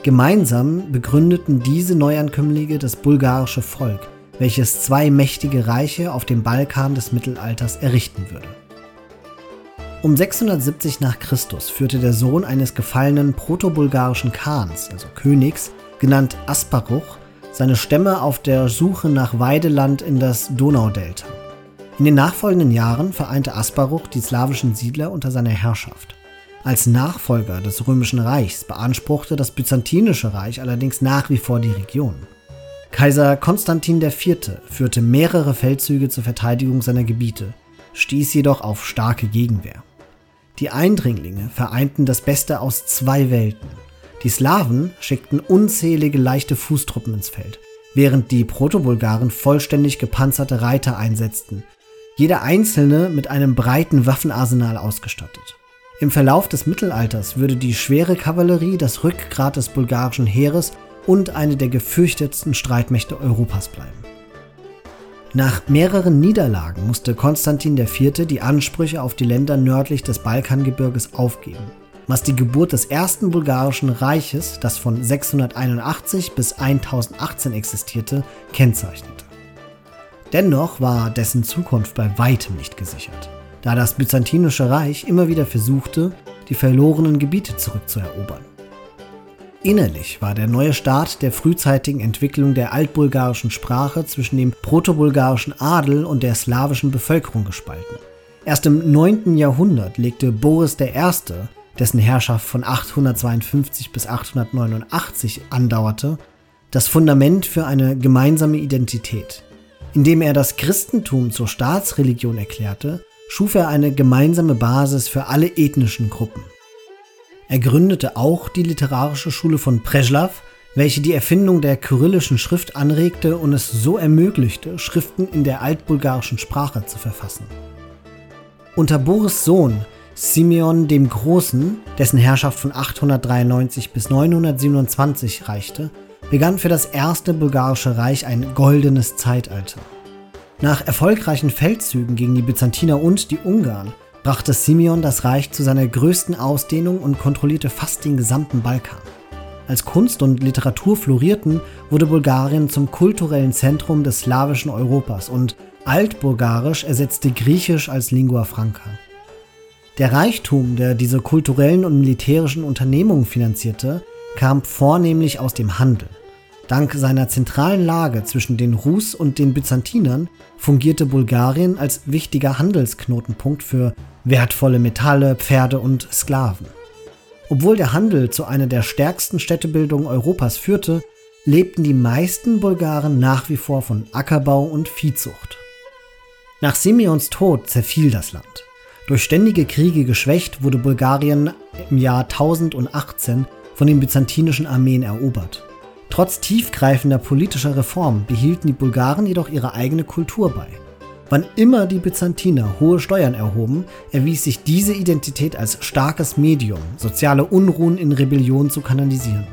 Gemeinsam begründeten diese Neuankömmlinge das bulgarische Volk, welches zwei mächtige Reiche auf dem Balkan des Mittelalters errichten würde. Um 670 nach Christus führte der Sohn eines gefallenen protobulgarischen Khans, also Königs, genannt Asparuch, seine Stämme auf der Suche nach Weideland in das Donaudelta. In den nachfolgenden Jahren vereinte Asparuch die slawischen Siedler unter seiner Herrschaft. Als Nachfolger des Römischen Reichs beanspruchte das Byzantinische Reich allerdings nach wie vor die Region. Kaiser Konstantin IV. führte mehrere Feldzüge zur Verteidigung seiner Gebiete, stieß jedoch auf starke Gegenwehr. Die Eindringlinge vereinten das Beste aus zwei Welten. Die Slawen schickten unzählige leichte Fußtruppen ins Feld, während die Protobulgaren vollständig gepanzerte Reiter einsetzten, jeder einzelne mit einem breiten Waffenarsenal ausgestattet. Im Verlauf des Mittelalters würde die schwere Kavallerie das Rückgrat des bulgarischen Heeres und eine der gefürchtetsten Streitmächte Europas bleiben. Nach mehreren Niederlagen musste Konstantin IV. die Ansprüche auf die Länder nördlich des Balkangebirges aufgeben, was die Geburt des ersten bulgarischen Reiches, das von 681 bis 1018 existierte, kennzeichnete. Dennoch war dessen Zukunft bei weitem nicht gesichert da das Byzantinische Reich immer wieder versuchte, die verlorenen Gebiete zurückzuerobern. Innerlich war der neue Staat der frühzeitigen Entwicklung der altbulgarischen Sprache zwischen dem protobulgarischen Adel und der slawischen Bevölkerung gespalten. Erst im 9. Jahrhundert legte Boris I., dessen Herrschaft von 852 bis 889 andauerte, das Fundament für eine gemeinsame Identität. Indem er das Christentum zur Staatsreligion erklärte, schuf er eine gemeinsame Basis für alle ethnischen Gruppen. Er gründete auch die literarische Schule von Preslav, welche die Erfindung der kyrillischen Schrift anregte und es so ermöglichte, Schriften in der altbulgarischen Sprache zu verfassen. Unter Boris Sohn Simeon dem Großen, dessen Herrschaft von 893 bis 927 reichte, begann für das erste bulgarische Reich ein goldenes Zeitalter. Nach erfolgreichen Feldzügen gegen die Byzantiner und die Ungarn brachte Simeon das Reich zu seiner größten Ausdehnung und kontrollierte fast den gesamten Balkan. Als Kunst und Literatur florierten, wurde Bulgarien zum kulturellen Zentrum des slawischen Europas und Altbulgarisch ersetzte Griechisch als Lingua franca. Der Reichtum, der diese kulturellen und militärischen Unternehmungen finanzierte, kam vornehmlich aus dem Handel. Dank seiner zentralen Lage zwischen den Rus und den Byzantinern fungierte Bulgarien als wichtiger Handelsknotenpunkt für wertvolle Metalle, Pferde und Sklaven. Obwohl der Handel zu einer der stärksten Städtebildungen Europas führte, lebten die meisten Bulgaren nach wie vor von Ackerbau und Viehzucht. Nach Simeons Tod zerfiel das Land. Durch ständige Kriege geschwächt wurde Bulgarien im Jahr 1018 von den byzantinischen Armeen erobert. Trotz tiefgreifender politischer Reformen behielten die Bulgaren jedoch ihre eigene Kultur bei. Wann immer die Byzantiner hohe Steuern erhoben, erwies sich diese Identität als starkes Medium, soziale Unruhen in Rebellion zu kanalisieren.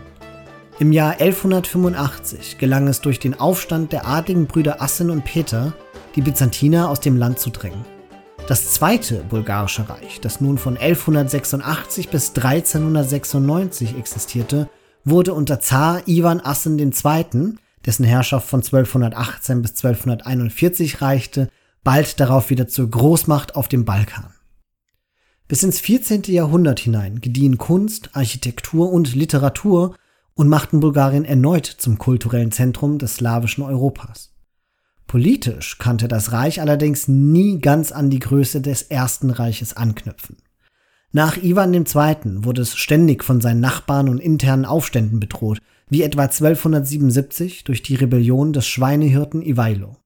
Im Jahr 1185 gelang es durch den Aufstand der adligen Brüder Assen und Peter, die Byzantiner aus dem Land zu drängen. Das zweite bulgarische Reich, das nun von 1186 bis 1396 existierte, wurde unter Zar Ivan Assen II., dessen Herrschaft von 1218 bis 1241 reichte, bald darauf wieder zur Großmacht auf dem Balkan. Bis ins 14. Jahrhundert hinein gediehen Kunst, Architektur und Literatur und machten Bulgarien erneut zum kulturellen Zentrum des slawischen Europas. Politisch kannte das Reich allerdings nie ganz an die Größe des Ersten Reiches anknüpfen. Nach Ivan II. wurde es ständig von seinen Nachbarn und internen Aufständen bedroht, wie etwa 1277 durch die Rebellion des Schweinehirten Ivailo.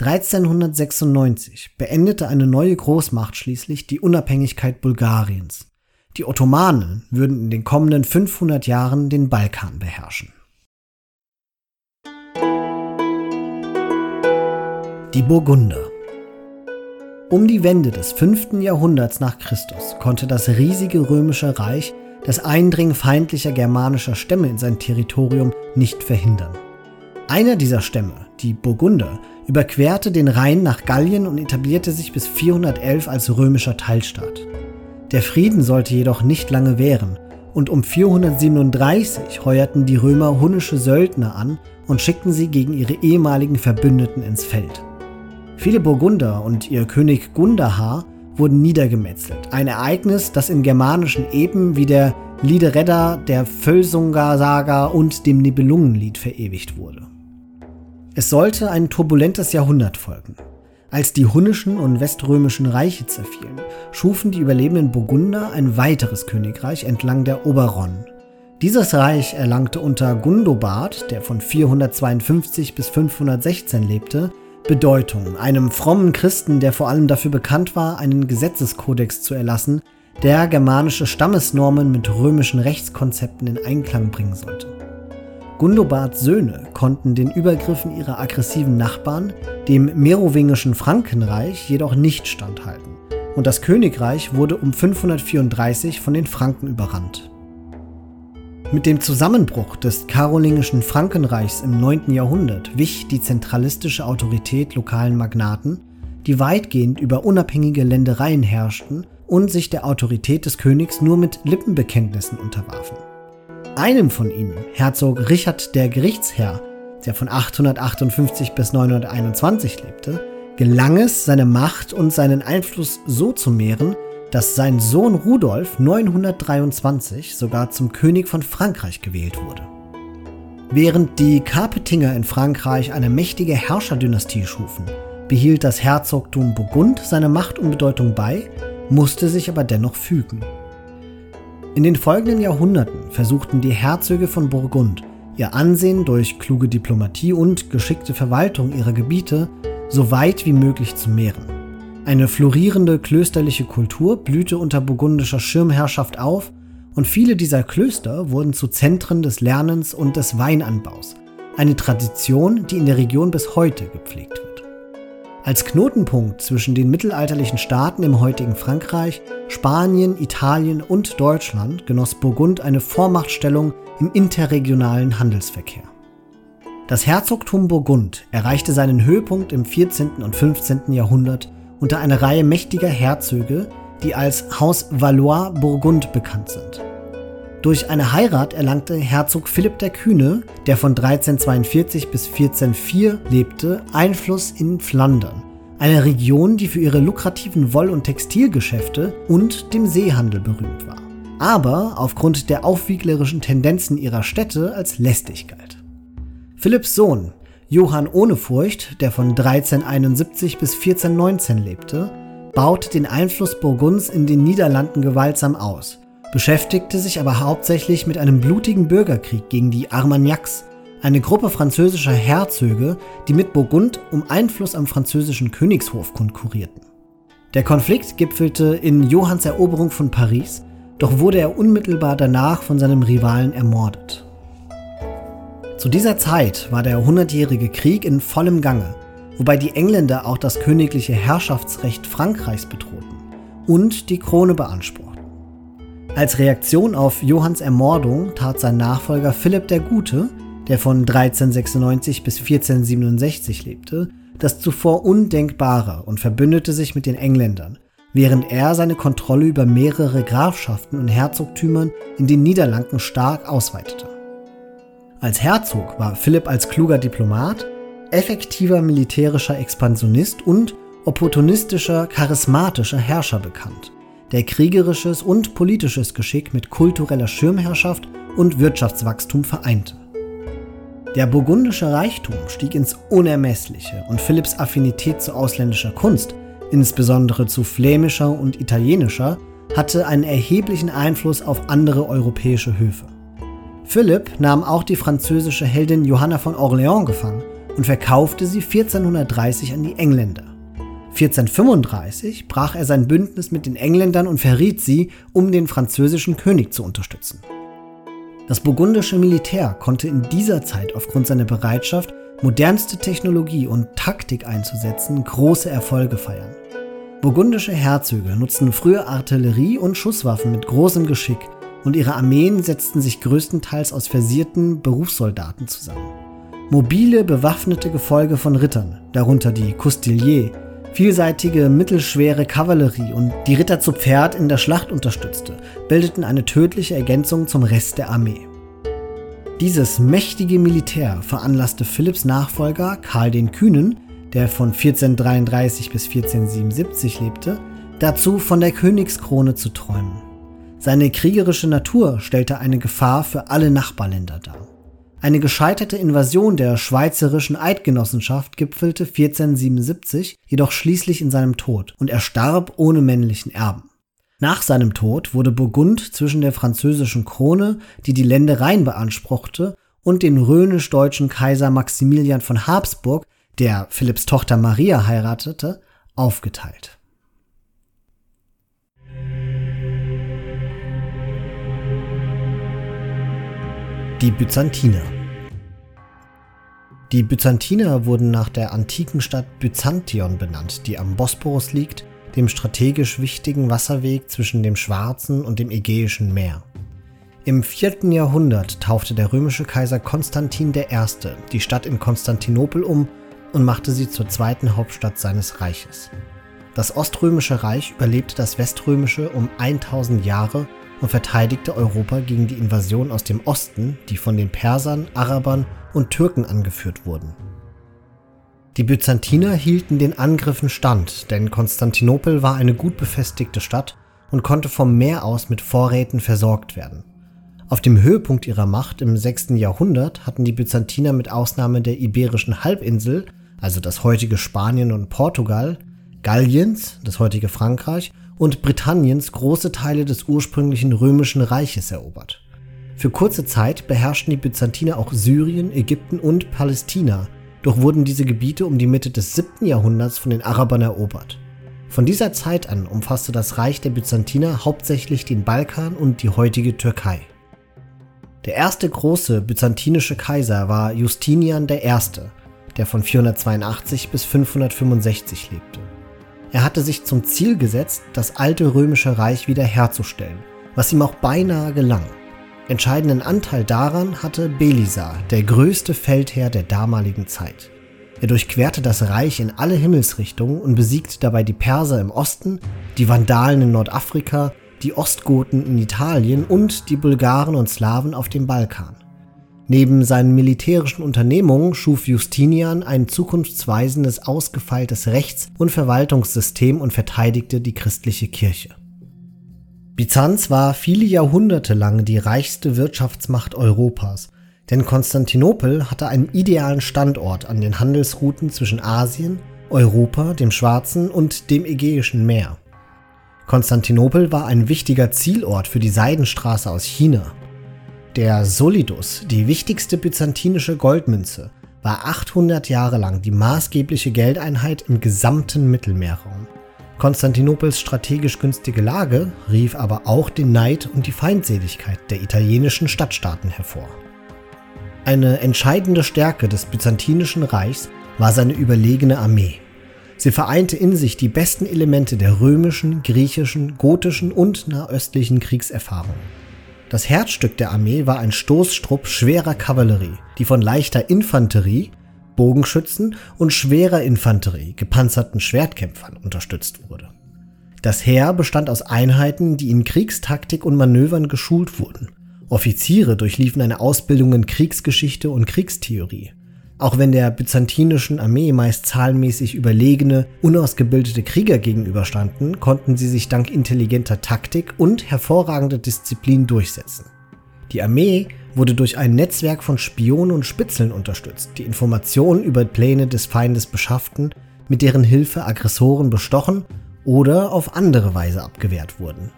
1396 beendete eine neue Großmacht schließlich die Unabhängigkeit Bulgariens. Die Ottomanen würden in den kommenden 500 Jahren den Balkan beherrschen. Die Burgunder. Um die Wende des 5. Jahrhunderts nach Christus konnte das riesige römische Reich das Eindringen feindlicher germanischer Stämme in sein Territorium nicht verhindern. Einer dieser Stämme, die Burgunder, überquerte den Rhein nach Gallien und etablierte sich bis 411 als römischer Teilstaat. Der Frieden sollte jedoch nicht lange währen und um 437 heuerten die Römer hunnische Söldner an und schickten sie gegen ihre ehemaligen Verbündeten ins Feld. Viele Burgunder und ihr König Gundahar wurden niedergemetzelt. Ein Ereignis, das in germanischen Epen wie der Liederedda, der Völsunga-Saga und dem Nibelungenlied verewigt wurde. Es sollte ein turbulentes Jahrhundert folgen. Als die hunnischen und weströmischen Reiche zerfielen, schufen die überlebenden Burgunder ein weiteres Königreich entlang der Oberrhône. Dieses Reich erlangte unter Gundobad, der von 452 bis 516 lebte, Bedeutung, einem frommen Christen, der vor allem dafür bekannt war, einen Gesetzeskodex zu erlassen, der germanische Stammesnormen mit römischen Rechtskonzepten in Einklang bringen sollte. Gundobards Söhne konnten den Übergriffen ihrer aggressiven Nachbarn, dem merowingischen Frankenreich, jedoch nicht standhalten, und das Königreich wurde um 534 von den Franken überrannt. Mit dem Zusammenbruch des karolingischen Frankenreichs im 9. Jahrhundert wich die zentralistische Autorität lokalen Magnaten, die weitgehend über unabhängige Ländereien herrschten und sich der Autorität des Königs nur mit Lippenbekenntnissen unterwarfen. Einem von ihnen, Herzog Richard der Gerichtsherr, der von 858 bis 921 lebte, gelang es, seine Macht und seinen Einfluss so zu mehren, dass sein Sohn Rudolf 923 sogar zum König von Frankreich gewählt wurde. Während die Carpetinger in Frankreich eine mächtige Herrscherdynastie schufen, behielt das Herzogtum Burgund seine Macht und Bedeutung bei, musste sich aber dennoch fügen. In den folgenden Jahrhunderten versuchten die Herzöge von Burgund, ihr Ansehen durch kluge Diplomatie und geschickte Verwaltung ihrer Gebiete so weit wie möglich zu mehren. Eine florierende klösterliche Kultur blühte unter burgundischer Schirmherrschaft auf und viele dieser Klöster wurden zu Zentren des Lernens und des Weinanbaus, eine Tradition, die in der Region bis heute gepflegt wird. Als Knotenpunkt zwischen den mittelalterlichen Staaten im heutigen Frankreich, Spanien, Italien und Deutschland genoss Burgund eine Vormachtstellung im interregionalen Handelsverkehr. Das Herzogtum Burgund erreichte seinen Höhepunkt im 14. und 15. Jahrhundert unter einer Reihe mächtiger Herzöge, die als Haus Valois-Burgund bekannt sind. Durch eine Heirat erlangte Herzog Philipp der Kühne, der von 1342 bis 1404 lebte, Einfluss in Flandern, eine Region, die für ihre lukrativen Woll- und Textilgeschäfte und dem Seehandel berühmt war, aber aufgrund der aufwieglerischen Tendenzen ihrer Städte als lästig galt. Philipps Sohn, Johann Ohnefurcht, der von 1371 bis 1419 lebte, baute den Einfluss Burgunds in den Niederlanden gewaltsam aus, beschäftigte sich aber hauptsächlich mit einem blutigen Bürgerkrieg gegen die Armagnacs, eine Gruppe französischer Herzöge, die mit Burgund um Einfluss am französischen Königshof konkurrierten. Der Konflikt gipfelte in Johanns Eroberung von Paris, doch wurde er unmittelbar danach von seinem Rivalen ermordet. Zu dieser Zeit war der Hundertjährige Krieg in vollem Gange, wobei die Engländer auch das königliche Herrschaftsrecht Frankreichs bedrohten und die Krone beanspruchten. Als Reaktion auf Johanns Ermordung tat sein Nachfolger Philipp der Gute der von 1396 bis 1467 lebte, das zuvor Undenkbare und verbündete sich mit den Engländern, während er seine Kontrolle über mehrere Grafschaften und Herzogtümern in den Niederlanden stark ausweitete. Als Herzog war Philipp als kluger Diplomat, effektiver militärischer Expansionist und opportunistischer, charismatischer Herrscher bekannt, der kriegerisches und politisches Geschick mit kultureller Schirmherrschaft und Wirtschaftswachstum vereinte. Der burgundische Reichtum stieg ins Unermessliche und Philipps Affinität zu ausländischer Kunst, insbesondere zu flämischer und italienischer, hatte einen erheblichen Einfluss auf andere europäische Höfe. Philipp nahm auch die französische Heldin Johanna von Orléans gefangen und verkaufte sie 1430 an die Engländer. 1435 brach er sein Bündnis mit den Engländern und verriet sie, um den französischen König zu unterstützen. Das burgundische Militär konnte in dieser Zeit aufgrund seiner Bereitschaft, modernste Technologie und Taktik einzusetzen, große Erfolge feiern. Burgundische Herzöge nutzten frühe Artillerie und Schusswaffen mit großem Geschick und ihre Armeen setzten sich größtenteils aus versierten Berufssoldaten zusammen. Mobile, bewaffnete Gefolge von Rittern, darunter die Coustilliers, vielseitige mittelschwere Kavallerie und die Ritter zu Pferd in der Schlacht unterstützte, bildeten eine tödliche Ergänzung zum Rest der Armee. Dieses mächtige Militär veranlasste Philipps Nachfolger Karl den Kühnen, der von 1433 bis 1477 lebte, dazu von der Königskrone zu träumen. Seine kriegerische Natur stellte eine Gefahr für alle Nachbarländer dar. Eine gescheiterte Invasion der Schweizerischen Eidgenossenschaft gipfelte 1477 jedoch schließlich in seinem Tod und er starb ohne männlichen Erben. Nach seinem Tod wurde Burgund zwischen der französischen Krone, die die Ländereien beanspruchte, und den rhönisch-deutschen Kaiser Maximilian von Habsburg, der Philipps Tochter Maria heiratete, aufgeteilt. Die Byzantiner. Die Byzantiner wurden nach der antiken Stadt Byzantion benannt, die am Bosporus liegt, dem strategisch wichtigen Wasserweg zwischen dem Schwarzen und dem Ägäischen Meer. Im 4. Jahrhundert taufte der römische Kaiser Konstantin I. die Stadt in Konstantinopel um und machte sie zur zweiten Hauptstadt seines Reiches. Das Oströmische Reich überlebte das Weströmische um 1000 Jahre und verteidigte Europa gegen die Invasion aus dem Osten, die von den Persern, Arabern und Türken angeführt wurden. Die Byzantiner hielten den Angriffen stand, denn Konstantinopel war eine gut befestigte Stadt und konnte vom Meer aus mit Vorräten versorgt werden. Auf dem Höhepunkt ihrer Macht im 6. Jahrhundert hatten die Byzantiner mit Ausnahme der iberischen Halbinsel, also das heutige Spanien und Portugal, Galliens, das heutige Frankreich und Britanniens große Teile des ursprünglichen römischen Reiches erobert. Für kurze Zeit beherrschten die Byzantiner auch Syrien, Ägypten und Palästina, doch wurden diese Gebiete um die Mitte des 7. Jahrhunderts von den Arabern erobert. Von dieser Zeit an umfasste das Reich der Byzantiner hauptsächlich den Balkan und die heutige Türkei. Der erste große byzantinische Kaiser war Justinian I., der von 482 bis 565 lebte. Er hatte sich zum Ziel gesetzt, das alte römische Reich wiederherzustellen, was ihm auch beinahe gelang. Entscheidenden Anteil daran hatte Belisar, der größte Feldherr der damaligen Zeit. Er durchquerte das Reich in alle Himmelsrichtungen und besiegte dabei die Perser im Osten, die Vandalen in Nordafrika, die Ostgoten in Italien und die Bulgaren und Slawen auf dem Balkan. Neben seinen militärischen Unternehmungen schuf Justinian ein zukunftsweisendes, ausgefeiltes Rechts- und Verwaltungssystem und verteidigte die christliche Kirche. Byzanz war viele Jahrhunderte lang die reichste Wirtschaftsmacht Europas, denn Konstantinopel hatte einen idealen Standort an den Handelsrouten zwischen Asien, Europa, dem Schwarzen und dem Ägäischen Meer. Konstantinopel war ein wichtiger Zielort für die Seidenstraße aus China. Der Solidus, die wichtigste byzantinische Goldmünze, war 800 Jahre lang die maßgebliche Geldeinheit im gesamten Mittelmeerraum. Konstantinopels strategisch günstige Lage rief aber auch den Neid und die Feindseligkeit der italienischen Stadtstaaten hervor. Eine entscheidende Stärke des Byzantinischen Reichs war seine überlegene Armee. Sie vereinte in sich die besten Elemente der römischen, griechischen, gotischen und nahöstlichen Kriegserfahrung. Das Herzstück der Armee war ein Stoßstrupp schwerer Kavallerie, die von leichter Infanterie, Bogenschützen und schwerer Infanterie, gepanzerten Schwertkämpfern unterstützt wurde. Das Heer bestand aus Einheiten, die in Kriegstaktik und Manövern geschult wurden. Offiziere durchliefen eine Ausbildung in Kriegsgeschichte und Kriegstheorie. Auch wenn der byzantinischen Armee meist zahlenmäßig überlegene, unausgebildete Krieger gegenüberstanden, konnten sie sich dank intelligenter Taktik und hervorragender Disziplin durchsetzen. Die Armee wurde durch ein Netzwerk von Spionen und Spitzeln unterstützt, die Informationen über Pläne des Feindes beschafften, mit deren Hilfe Aggressoren bestochen oder auf andere Weise abgewehrt wurden.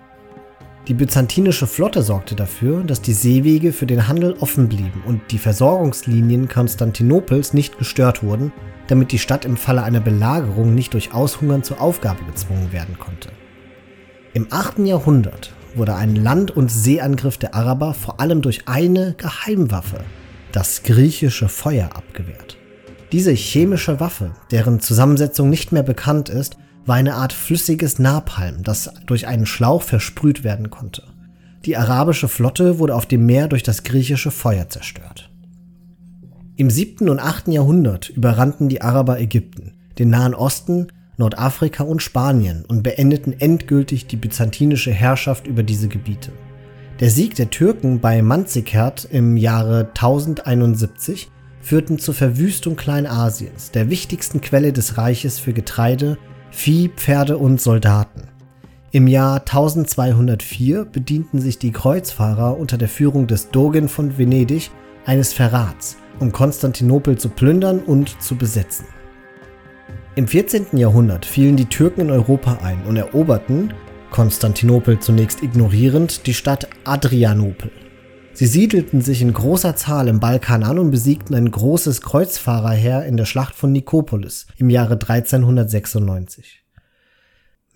Die byzantinische Flotte sorgte dafür, dass die Seewege für den Handel offen blieben und die Versorgungslinien Konstantinopels nicht gestört wurden, damit die Stadt im Falle einer Belagerung nicht durch Aushungern zur Aufgabe gezwungen werden konnte. Im 8. Jahrhundert wurde ein Land- und Seeangriff der Araber vor allem durch eine Geheimwaffe, das griechische Feuer, abgewehrt. Diese chemische Waffe, deren Zusammensetzung nicht mehr bekannt ist, war eine Art flüssiges Napalm, das durch einen Schlauch versprüht werden konnte. Die arabische Flotte wurde auf dem Meer durch das griechische Feuer zerstört. Im 7. und 8. Jahrhundert überrannten die Araber Ägypten, den Nahen Osten, Nordafrika und Spanien und beendeten endgültig die byzantinische Herrschaft über diese Gebiete. Der Sieg der Türken bei Manzikert im Jahre 1071 führten zur Verwüstung Kleinasiens, der wichtigsten Quelle des Reiches für Getreide, Vieh, Pferde und Soldaten. Im Jahr 1204 bedienten sich die Kreuzfahrer unter der Führung des Dogen von Venedig eines Verrats, um Konstantinopel zu plündern und zu besetzen. Im 14. Jahrhundert fielen die Türken in Europa ein und eroberten, Konstantinopel zunächst ignorierend, die Stadt Adrianopel. Sie siedelten sich in großer Zahl im Balkan an und besiegten ein großes Kreuzfahrerheer in der Schlacht von Nikopolis im Jahre 1396.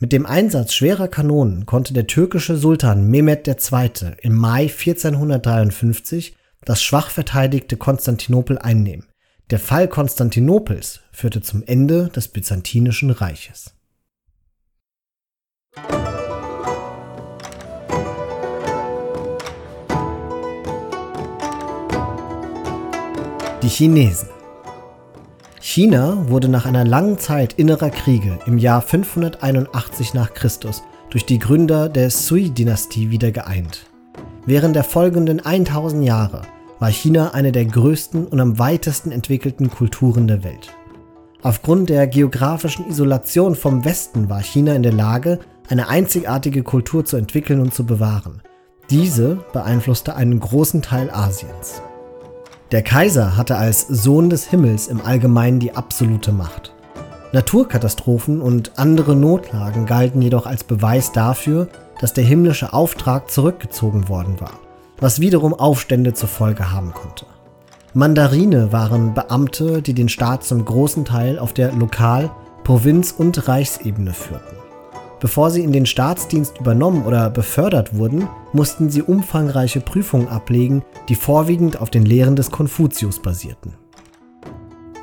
Mit dem Einsatz schwerer Kanonen konnte der türkische Sultan Mehmed II. im Mai 1453 das schwach verteidigte Konstantinopel einnehmen. Der Fall Konstantinopels führte zum Ende des Byzantinischen Reiches. Die Chinesen China wurde nach einer langen Zeit innerer Kriege im Jahr 581 nach Christus durch die Gründer der Sui-Dynastie wieder geeint. Während der folgenden 1000 Jahre war China eine der größten und am weitesten entwickelten Kulturen der Welt. Aufgrund der geografischen Isolation vom Westen war China in der Lage, eine einzigartige Kultur zu entwickeln und zu bewahren. Diese beeinflusste einen großen Teil Asiens. Der Kaiser hatte als Sohn des Himmels im Allgemeinen die absolute Macht. Naturkatastrophen und andere Notlagen galten jedoch als Beweis dafür, dass der himmlische Auftrag zurückgezogen worden war was wiederum Aufstände zur Folge haben konnte. Mandarine waren Beamte, die den Staat zum großen Teil auf der Lokal-, Provinz- und Reichsebene führten. Bevor sie in den Staatsdienst übernommen oder befördert wurden, mussten sie umfangreiche Prüfungen ablegen, die vorwiegend auf den Lehren des Konfuzius basierten.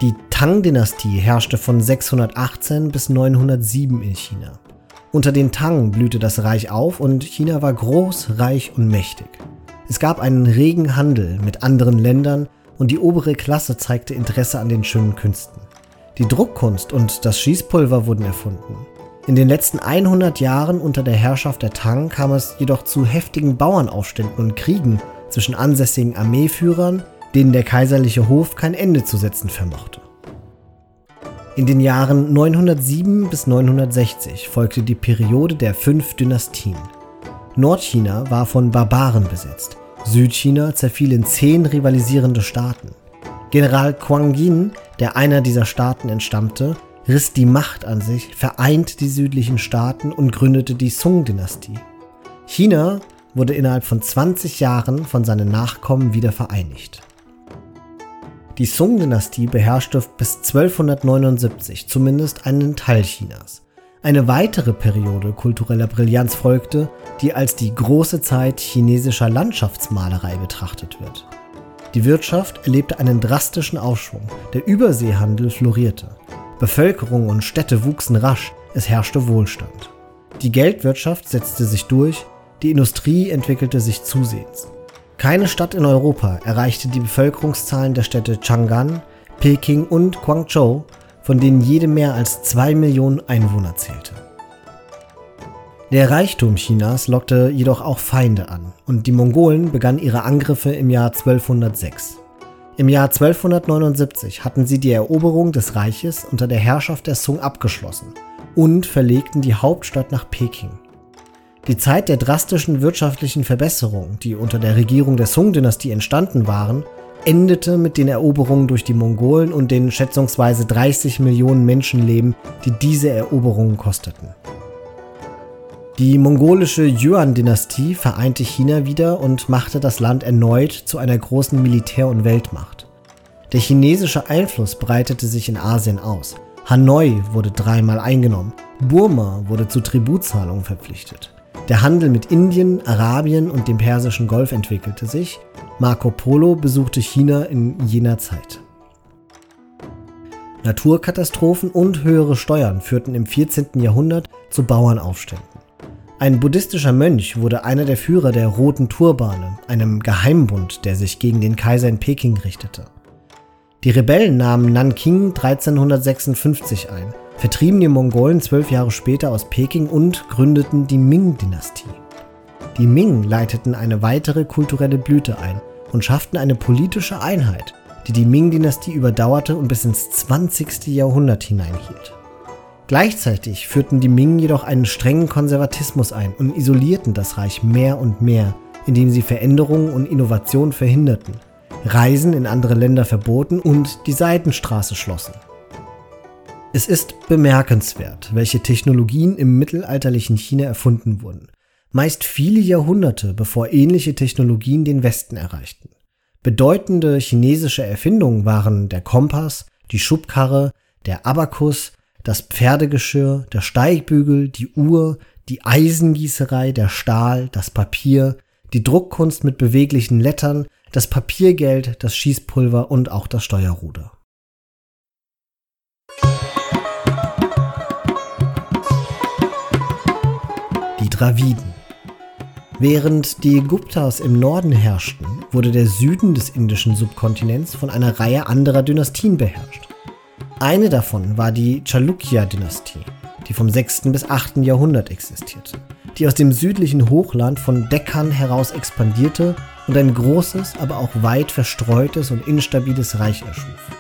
Die Tang-Dynastie herrschte von 618 bis 907 in China. Unter den Tang blühte das Reich auf und China war groß, reich und mächtig. Es gab einen regen Handel mit anderen Ländern und die obere Klasse zeigte Interesse an den schönen Künsten. Die Druckkunst und das Schießpulver wurden erfunden. In den letzten 100 Jahren unter der Herrschaft der Tang kam es jedoch zu heftigen Bauernaufständen und Kriegen zwischen ansässigen Armeeführern, denen der kaiserliche Hof kein Ende zu setzen vermochte. In den Jahren 907 bis 960 folgte die Periode der fünf Dynastien. Nordchina war von Barbaren besetzt, Südchina zerfiel in zehn rivalisierende Staaten. General Quang Yin, der einer dieser Staaten entstammte, riss die Macht an sich, vereint die südlichen Staaten und gründete die Sung-Dynastie. China wurde innerhalb von 20 Jahren von seinen Nachkommen wieder vereinigt. Die Sung-Dynastie beherrschte bis 1279 zumindest einen Teil Chinas. Eine weitere Periode kultureller Brillanz folgte, die als die große Zeit chinesischer Landschaftsmalerei betrachtet wird. Die Wirtschaft erlebte einen drastischen Aufschwung, der Überseehandel florierte. Bevölkerung und Städte wuchsen rasch, es herrschte Wohlstand. Die Geldwirtschaft setzte sich durch, die Industrie entwickelte sich zusehends. Keine Stadt in Europa erreichte die Bevölkerungszahlen der Städte Chang'an, Peking und Guangzhou, von denen jede mehr als zwei Millionen Einwohner zählte. Der Reichtum Chinas lockte jedoch auch Feinde an und die Mongolen begannen ihre Angriffe im Jahr 1206. Im Jahr 1279 hatten sie die Eroberung des Reiches unter der Herrschaft der Sung abgeschlossen und verlegten die Hauptstadt nach Peking. Die Zeit der drastischen wirtschaftlichen Verbesserungen, die unter der Regierung der Sung-Dynastie entstanden waren, endete mit den Eroberungen durch die Mongolen und den schätzungsweise 30 Millionen Menschenleben, die diese Eroberungen kosteten. Die mongolische Yuan-Dynastie vereinte China wieder und machte das Land erneut zu einer großen Militär- und Weltmacht. Der chinesische Einfluss breitete sich in Asien aus. Hanoi wurde dreimal eingenommen, Burma wurde zu Tributzahlungen verpflichtet. Der Handel mit Indien, Arabien und dem Persischen Golf entwickelte sich. Marco Polo besuchte China in jener Zeit. Naturkatastrophen und höhere Steuern führten im 14. Jahrhundert zu Bauernaufständen. Ein buddhistischer Mönch wurde einer der Führer der Roten Turbane, einem Geheimbund, der sich gegen den Kaiser in Peking richtete. Die Rebellen nahmen Nanking 1356 ein vertrieben die Mongolen zwölf Jahre später aus Peking und gründeten die Ming-Dynastie. Die Ming leiteten eine weitere kulturelle Blüte ein und schafften eine politische Einheit, die die Ming-Dynastie überdauerte und bis ins 20. Jahrhundert hineinhielt. Gleichzeitig führten die Ming jedoch einen strengen Konservatismus ein und isolierten das Reich mehr und mehr, indem sie Veränderungen und Innovationen verhinderten, Reisen in andere Länder verboten und die Seidenstraße schlossen. Es ist bemerkenswert, welche Technologien im mittelalterlichen China erfunden wurden, meist viele Jahrhunderte bevor ähnliche Technologien den Westen erreichten. Bedeutende chinesische Erfindungen waren der Kompass, die Schubkarre, der Abakus, das Pferdegeschirr, der Steigbügel, die Uhr, die Eisengießerei, der Stahl, das Papier, die Druckkunst mit beweglichen Lettern, das Papiergeld, das Schießpulver und auch das Steuerruder. Draviden. Während die Guptas im Norden herrschten, wurde der Süden des indischen Subkontinents von einer Reihe anderer Dynastien beherrscht. Eine davon war die Chalukya-Dynastie, die vom 6. bis 8. Jahrhundert existierte, die aus dem südlichen Hochland von Dekkan heraus expandierte und ein großes, aber auch weit verstreutes und instabiles Reich erschuf.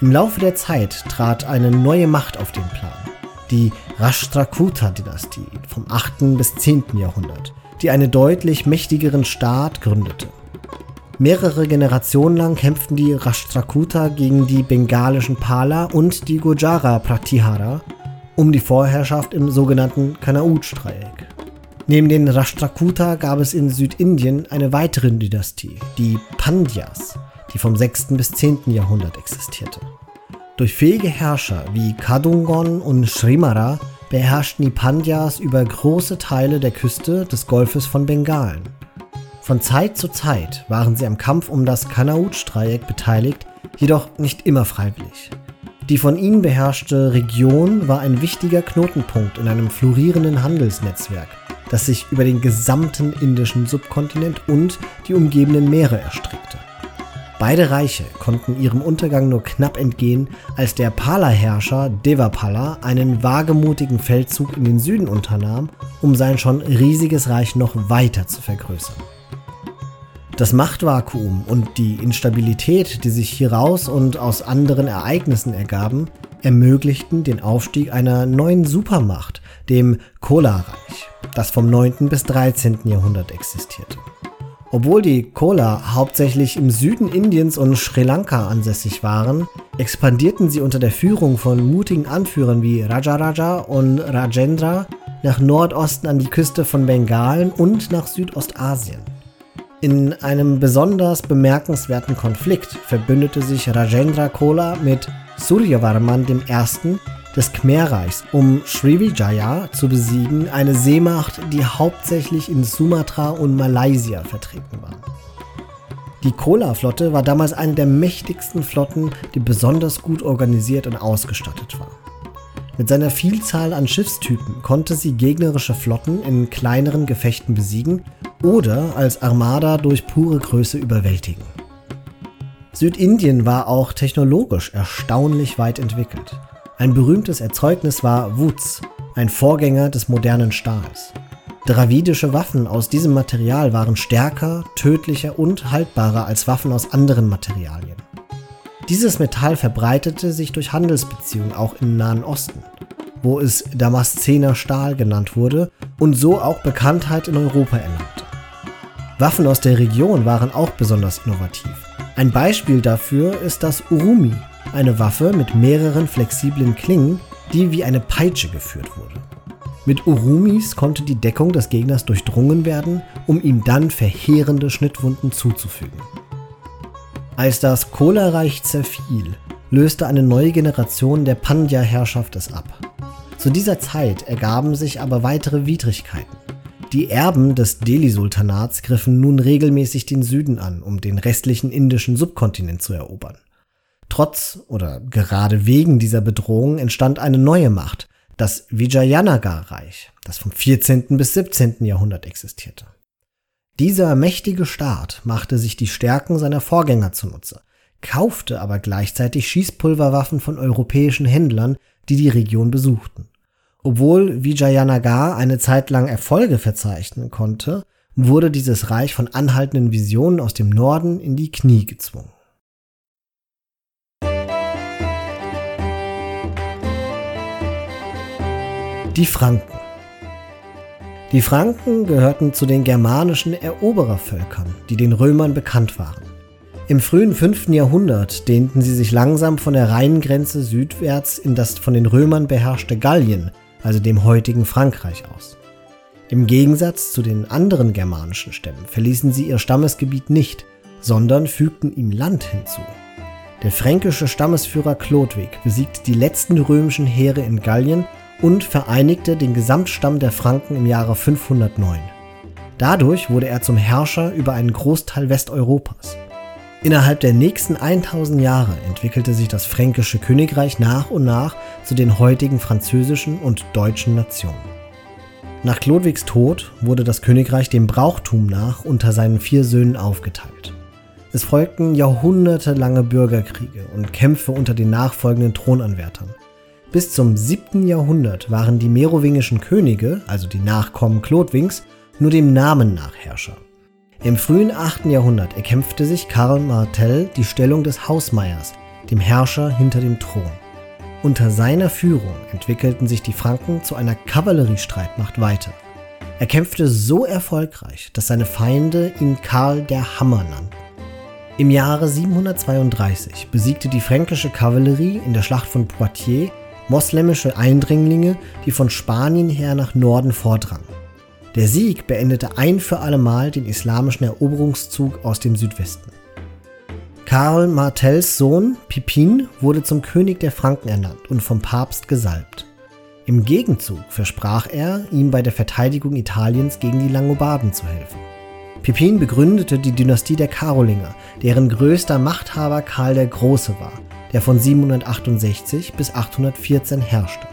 Im Laufe der Zeit trat eine neue Macht auf den Plan die Rashtrakuta-Dynastie vom 8. bis 10. Jahrhundert, die einen deutlich mächtigeren Staat gründete. Mehrere Generationen lang kämpften die Rashtrakuta gegen die bengalischen Pala und die Gujara Pratihara um die Vorherrschaft im sogenannten Kanaut-Dreieck. Neben den Rashtrakuta gab es in Südindien eine weitere Dynastie, die Pandyas, die vom 6. bis 10. Jahrhundert existierte. Durch fähige Herrscher wie Kadungon und Srimara beherrschten die Pandyas über große Teile der Küste des Golfes von Bengalen. Von Zeit zu Zeit waren sie am Kampf um das Kanauj-Dreieck beteiligt, jedoch nicht immer freiwillig. Die von ihnen beherrschte Region war ein wichtiger Knotenpunkt in einem florierenden Handelsnetzwerk, das sich über den gesamten indischen Subkontinent und die umgebenden Meere erstreckte. Beide Reiche konnten ihrem Untergang nur knapp entgehen, als der Pala-Herrscher Devapala einen wagemutigen Feldzug in den Süden unternahm, um sein schon riesiges Reich noch weiter zu vergrößern. Das Machtvakuum und die Instabilität, die sich hieraus und aus anderen Ereignissen ergaben, ermöglichten den Aufstieg einer neuen Supermacht, dem Kola-Reich, das vom 9. bis 13. Jahrhundert existierte. Obwohl die Kola hauptsächlich im Süden Indiens und Sri Lanka ansässig waren, expandierten sie unter der Führung von mutigen Anführern wie Rajaraja und Rajendra nach Nordosten an die Küste von Bengalen und nach Südostasien. In einem besonders bemerkenswerten Konflikt verbündete sich Rajendra Kola mit Suryavarman I des Khmerreichs, um Srivijaya zu besiegen, eine Seemacht, die hauptsächlich in Sumatra und Malaysia vertreten war. Die Kola-Flotte war damals eine der mächtigsten Flotten, die besonders gut organisiert und ausgestattet war. Mit seiner Vielzahl an Schiffstypen konnte sie gegnerische Flotten in kleineren Gefechten besiegen oder als Armada durch pure Größe überwältigen. Südindien war auch technologisch erstaunlich weit entwickelt. Ein berühmtes Erzeugnis war Wuz, ein Vorgänger des modernen Stahls. Dravidische Waffen aus diesem Material waren stärker, tödlicher und haltbarer als Waffen aus anderen Materialien. Dieses Metall verbreitete sich durch Handelsbeziehungen auch im Nahen Osten, wo es Damaszener Stahl genannt wurde und so auch Bekanntheit in Europa erlangte. Waffen aus der Region waren auch besonders innovativ. Ein Beispiel dafür ist das Urumi, eine Waffe mit mehreren flexiblen Klingen, die wie eine Peitsche geführt wurde. Mit Urumis konnte die Deckung des Gegners durchdrungen werden, um ihm dann verheerende Schnittwunden zuzufügen. Als das Kola-Reich zerfiel, löste eine neue Generation der Pandya-Herrschaft es ab. Zu dieser Zeit ergaben sich aber weitere Widrigkeiten. Die Erben des Delhi-Sultanats griffen nun regelmäßig den Süden an, um den restlichen indischen Subkontinent zu erobern. Trotz oder gerade wegen dieser Bedrohung entstand eine neue Macht, das Vijayanagar-Reich, das vom 14. bis 17. Jahrhundert existierte. Dieser mächtige Staat machte sich die Stärken seiner Vorgänger zunutze, kaufte aber gleichzeitig Schießpulverwaffen von europäischen Händlern, die die Region besuchten. Obwohl Vijayanagar eine Zeit lang Erfolge verzeichnen konnte, wurde dieses Reich von anhaltenden Visionen aus dem Norden in die Knie gezwungen. Die Franken. Die Franken gehörten zu den germanischen Eroberervölkern, die den Römern bekannt waren. Im frühen 5. Jahrhundert dehnten sie sich langsam von der Rheingrenze südwärts in das von den Römern beherrschte Gallien, also dem heutigen Frankreich, aus. Im Gegensatz zu den anderen germanischen Stämmen verließen sie ihr Stammesgebiet nicht, sondern fügten ihm Land hinzu. Der fränkische Stammesführer Chlodwig besiegte die letzten römischen Heere in Gallien und vereinigte den Gesamtstamm der Franken im Jahre 509. Dadurch wurde er zum Herrscher über einen Großteil Westeuropas. Innerhalb der nächsten 1000 Jahre entwickelte sich das fränkische Königreich nach und nach zu den heutigen französischen und deutschen Nationen. Nach Chlodwigs Tod wurde das Königreich dem Brauchtum nach unter seinen vier Söhnen aufgeteilt. Es folgten jahrhundertelange Bürgerkriege und Kämpfe unter den nachfolgenden Thronanwärtern. Bis zum 7. Jahrhundert waren die merowingischen Könige, also die Nachkommen Chlodwings, nur dem Namen nach Herrscher. Im frühen 8. Jahrhundert erkämpfte sich Karl Martell die Stellung des Hausmeiers, dem Herrscher hinter dem Thron. Unter seiner Führung entwickelten sich die Franken zu einer Kavalleriestreitmacht weiter. Er kämpfte so erfolgreich, dass seine Feinde ihn Karl der Hammer nannten. Im Jahre 732 besiegte die fränkische Kavallerie in der Schlacht von Poitiers moslemische Eindringlinge, die von Spanien her nach Norden vordrangen. Der Sieg beendete ein für allemal den islamischen Eroberungszug aus dem Südwesten. Karl Martells Sohn Pipin wurde zum König der Franken ernannt und vom Papst gesalbt. Im Gegenzug versprach er, ihm bei der Verteidigung Italiens gegen die Langobarden zu helfen. Pipin begründete die Dynastie der Karolinger, deren größter Machthaber Karl der Große war der von 768 bis 814 herrschte.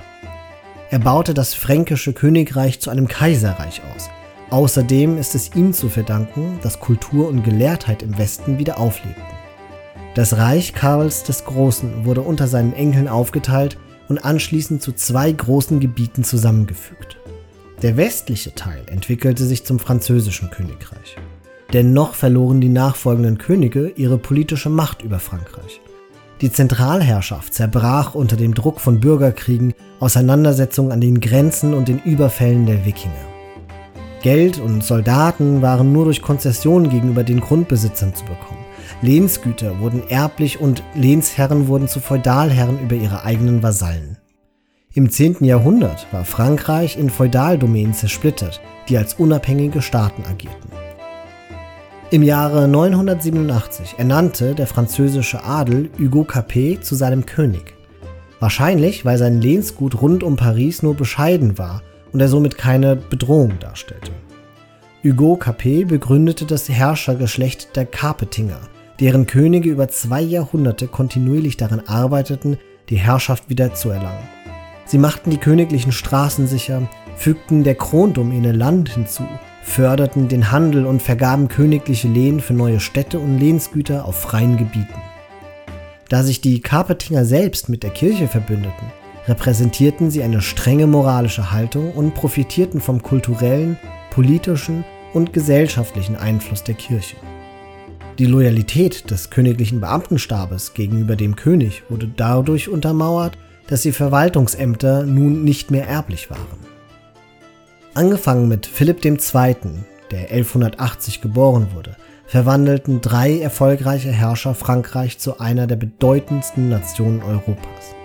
Er baute das fränkische Königreich zu einem Kaiserreich aus. Außerdem ist es ihm zu verdanken, dass Kultur und Gelehrtheit im Westen wieder auflebten. Das Reich Karls des Großen wurde unter seinen Enkeln aufgeteilt und anschließend zu zwei großen Gebieten zusammengefügt. Der westliche Teil entwickelte sich zum französischen Königreich. Dennoch verloren die nachfolgenden Könige ihre politische Macht über Frankreich. Die Zentralherrschaft zerbrach unter dem Druck von Bürgerkriegen, Auseinandersetzungen an den Grenzen und den Überfällen der Wikinger. Geld und Soldaten waren nur durch Konzessionen gegenüber den Grundbesitzern zu bekommen. Lehnsgüter wurden erblich und Lehnsherren wurden zu Feudalherren über ihre eigenen Vasallen. Im 10. Jahrhundert war Frankreich in Feudaldomänen zersplittert, die als unabhängige Staaten agierten. Im Jahre 987 ernannte der französische Adel Hugo Capet zu seinem König. Wahrscheinlich, weil sein Lehnsgut rund um Paris nur bescheiden war und er somit keine Bedrohung darstellte. Hugo Capet begründete das Herrschergeschlecht der Capetinger, deren Könige über zwei Jahrhunderte kontinuierlich daran arbeiteten, die Herrschaft wieder zu erlangen. Sie machten die königlichen Straßen sicher, fügten der Krondomäne Land hinzu förderten den Handel und vergaben königliche Lehen für neue Städte und Lehnsgüter auf freien Gebieten. Da sich die Carpetinger selbst mit der Kirche verbündeten, repräsentierten sie eine strenge moralische Haltung und profitierten vom kulturellen, politischen und gesellschaftlichen Einfluss der Kirche. Die Loyalität des königlichen Beamtenstabes gegenüber dem König wurde dadurch untermauert, dass die Verwaltungsämter nun nicht mehr erblich waren. Angefangen mit Philipp II., der 1180 geboren wurde, verwandelten drei erfolgreiche Herrscher Frankreich zu einer der bedeutendsten Nationen Europas.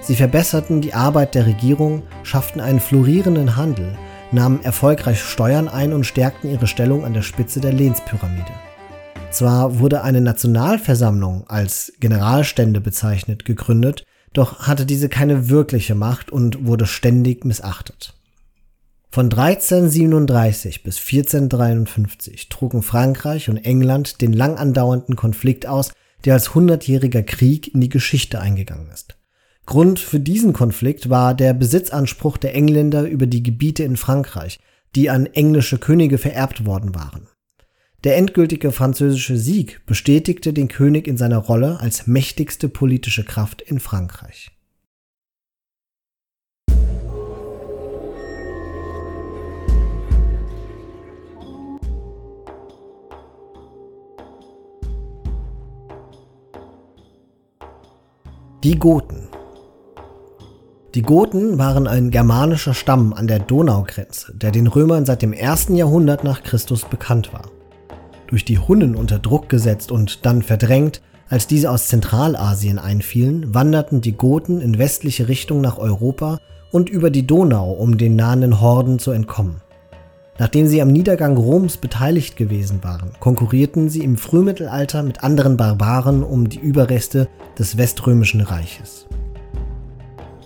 Sie verbesserten die Arbeit der Regierung, schafften einen florierenden Handel, nahmen erfolgreich Steuern ein und stärkten ihre Stellung an der Spitze der Lehnspyramide. Zwar wurde eine Nationalversammlung als Generalstände bezeichnet gegründet, doch hatte diese keine wirkliche Macht und wurde ständig missachtet. Von 1337 bis 1453 trugen Frankreich und England den lang andauernden Konflikt aus, der als hundertjähriger Krieg in die Geschichte eingegangen ist. Grund für diesen Konflikt war der Besitzanspruch der Engländer über die Gebiete in Frankreich, die an englische Könige vererbt worden waren. Der endgültige französische Sieg bestätigte den König in seiner Rolle als mächtigste politische Kraft in Frankreich. Die Goten. Die Goten waren ein germanischer Stamm an der Donaugrenze, der den Römern seit dem ersten Jahrhundert nach Christus bekannt war. Durch die Hunnen unter Druck gesetzt und dann verdrängt, als diese aus Zentralasien einfielen, wanderten die Goten in westliche Richtung nach Europa und über die Donau, um den nahenden Horden zu entkommen. Nachdem sie am Niedergang Roms beteiligt gewesen waren, konkurrierten sie im Frühmittelalter mit anderen Barbaren um die Überreste des Weströmischen Reiches.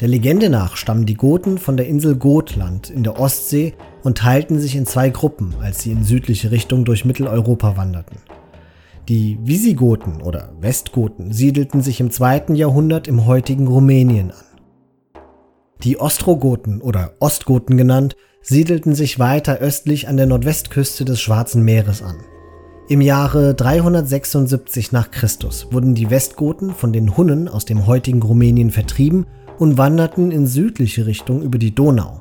Der Legende nach stammen die Goten von der Insel Gotland in der Ostsee und teilten sich in zwei Gruppen, als sie in südliche Richtung durch Mitteleuropa wanderten. Die Visigoten oder Westgoten siedelten sich im zweiten Jahrhundert im heutigen Rumänien an. Die Ostrogoten oder Ostgoten genannt siedelten sich weiter östlich an der Nordwestküste des Schwarzen Meeres an. Im Jahre 376 nach Christus wurden die Westgoten von den Hunnen aus dem heutigen Rumänien vertrieben und wanderten in südliche Richtung über die Donau.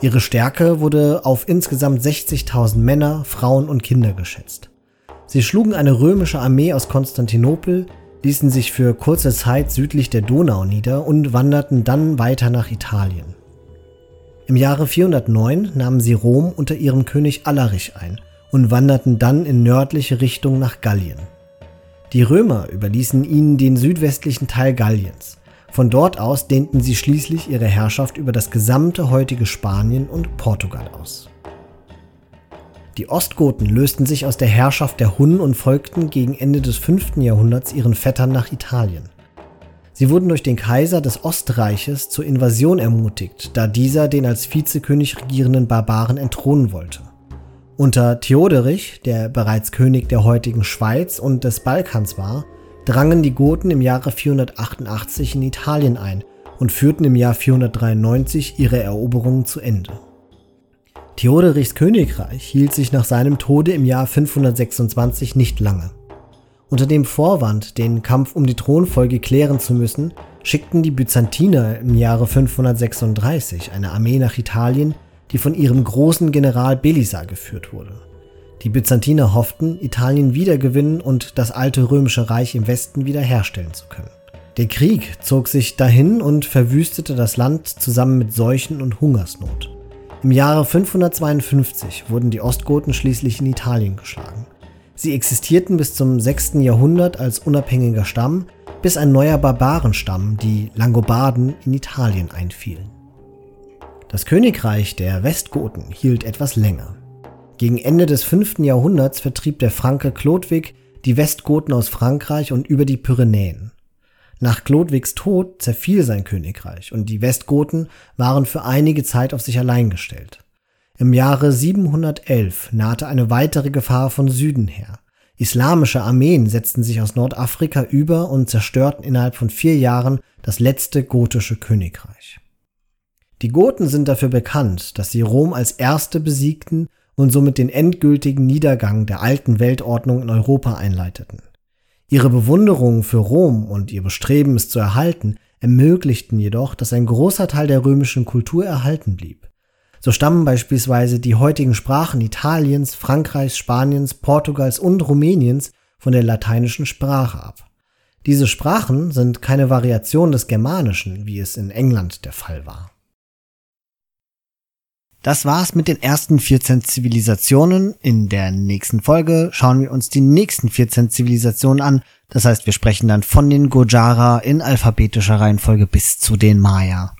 Ihre Stärke wurde auf insgesamt 60.000 Männer, Frauen und Kinder geschätzt. Sie schlugen eine römische Armee aus Konstantinopel, ließen sich für kurze Zeit südlich der Donau nieder und wanderten dann weiter nach Italien. Im Jahre 409 nahmen sie Rom unter ihrem König Alaric ein und wanderten dann in nördliche Richtung nach Gallien. Die Römer überließen ihnen den südwestlichen Teil Galliens. Von dort aus dehnten sie schließlich ihre Herrschaft über das gesamte heutige Spanien und Portugal aus. Die Ostgoten lösten sich aus der Herrschaft der Hunnen und folgten gegen Ende des 5. Jahrhunderts ihren Vettern nach Italien. Sie wurden durch den Kaiser des Ostreiches zur Invasion ermutigt, da dieser den als Vizekönig regierenden Barbaren entthronen wollte. Unter Theoderich, der bereits König der heutigen Schweiz und des Balkans war, drangen die Goten im Jahre 488 in Italien ein und führten im Jahr 493 ihre Eroberungen zu Ende. Theoderichs Königreich hielt sich nach seinem Tode im Jahr 526 nicht lange. Unter dem Vorwand, den Kampf um die Thronfolge klären zu müssen, schickten die Byzantiner im Jahre 536 eine Armee nach Italien, die von ihrem großen General Belisar geführt wurde. Die Byzantiner hofften, Italien wiedergewinnen und das alte römische Reich im Westen wiederherstellen zu können. Der Krieg zog sich dahin und verwüstete das Land zusammen mit Seuchen und Hungersnot. Im Jahre 552 wurden die Ostgoten schließlich in Italien geschlagen. Sie existierten bis zum 6. Jahrhundert als unabhängiger Stamm, bis ein neuer Barbarenstamm, die Langobarden, in Italien einfielen. Das Königreich der Westgoten hielt etwas länger. Gegen Ende des 5. Jahrhunderts vertrieb der Franke Chlodwig die Westgoten aus Frankreich und über die Pyrenäen. Nach Chlodwigs Tod zerfiel sein Königreich und die Westgoten waren für einige Zeit auf sich allein gestellt. Im Jahre 711 nahte eine weitere Gefahr von Süden her. Islamische Armeen setzten sich aus Nordafrika über und zerstörten innerhalb von vier Jahren das letzte gotische Königreich. Die Goten sind dafür bekannt, dass sie Rom als erste besiegten und somit den endgültigen Niedergang der alten Weltordnung in Europa einleiteten. Ihre Bewunderung für Rom und ihr Bestreben, es zu erhalten, ermöglichten jedoch, dass ein großer Teil der römischen Kultur erhalten blieb. So stammen beispielsweise die heutigen Sprachen Italiens, Frankreichs, Spaniens, Portugals und Rumäniens von der lateinischen Sprache ab. Diese Sprachen sind keine Variation des Germanischen, wie es in England der Fall war. Das war's mit den ersten 14 Zivilisationen. In der nächsten Folge schauen wir uns die nächsten 14 Zivilisationen an. Das heißt, wir sprechen dann von den Gojara in alphabetischer Reihenfolge bis zu den Maya.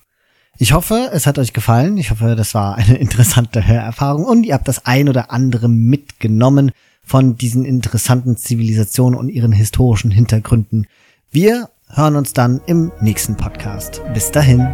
Ich hoffe, es hat euch gefallen. Ich hoffe, das war eine interessante Hörerfahrung und ihr habt das ein oder andere mitgenommen von diesen interessanten Zivilisationen und ihren historischen Hintergründen. Wir hören uns dann im nächsten Podcast. Bis dahin.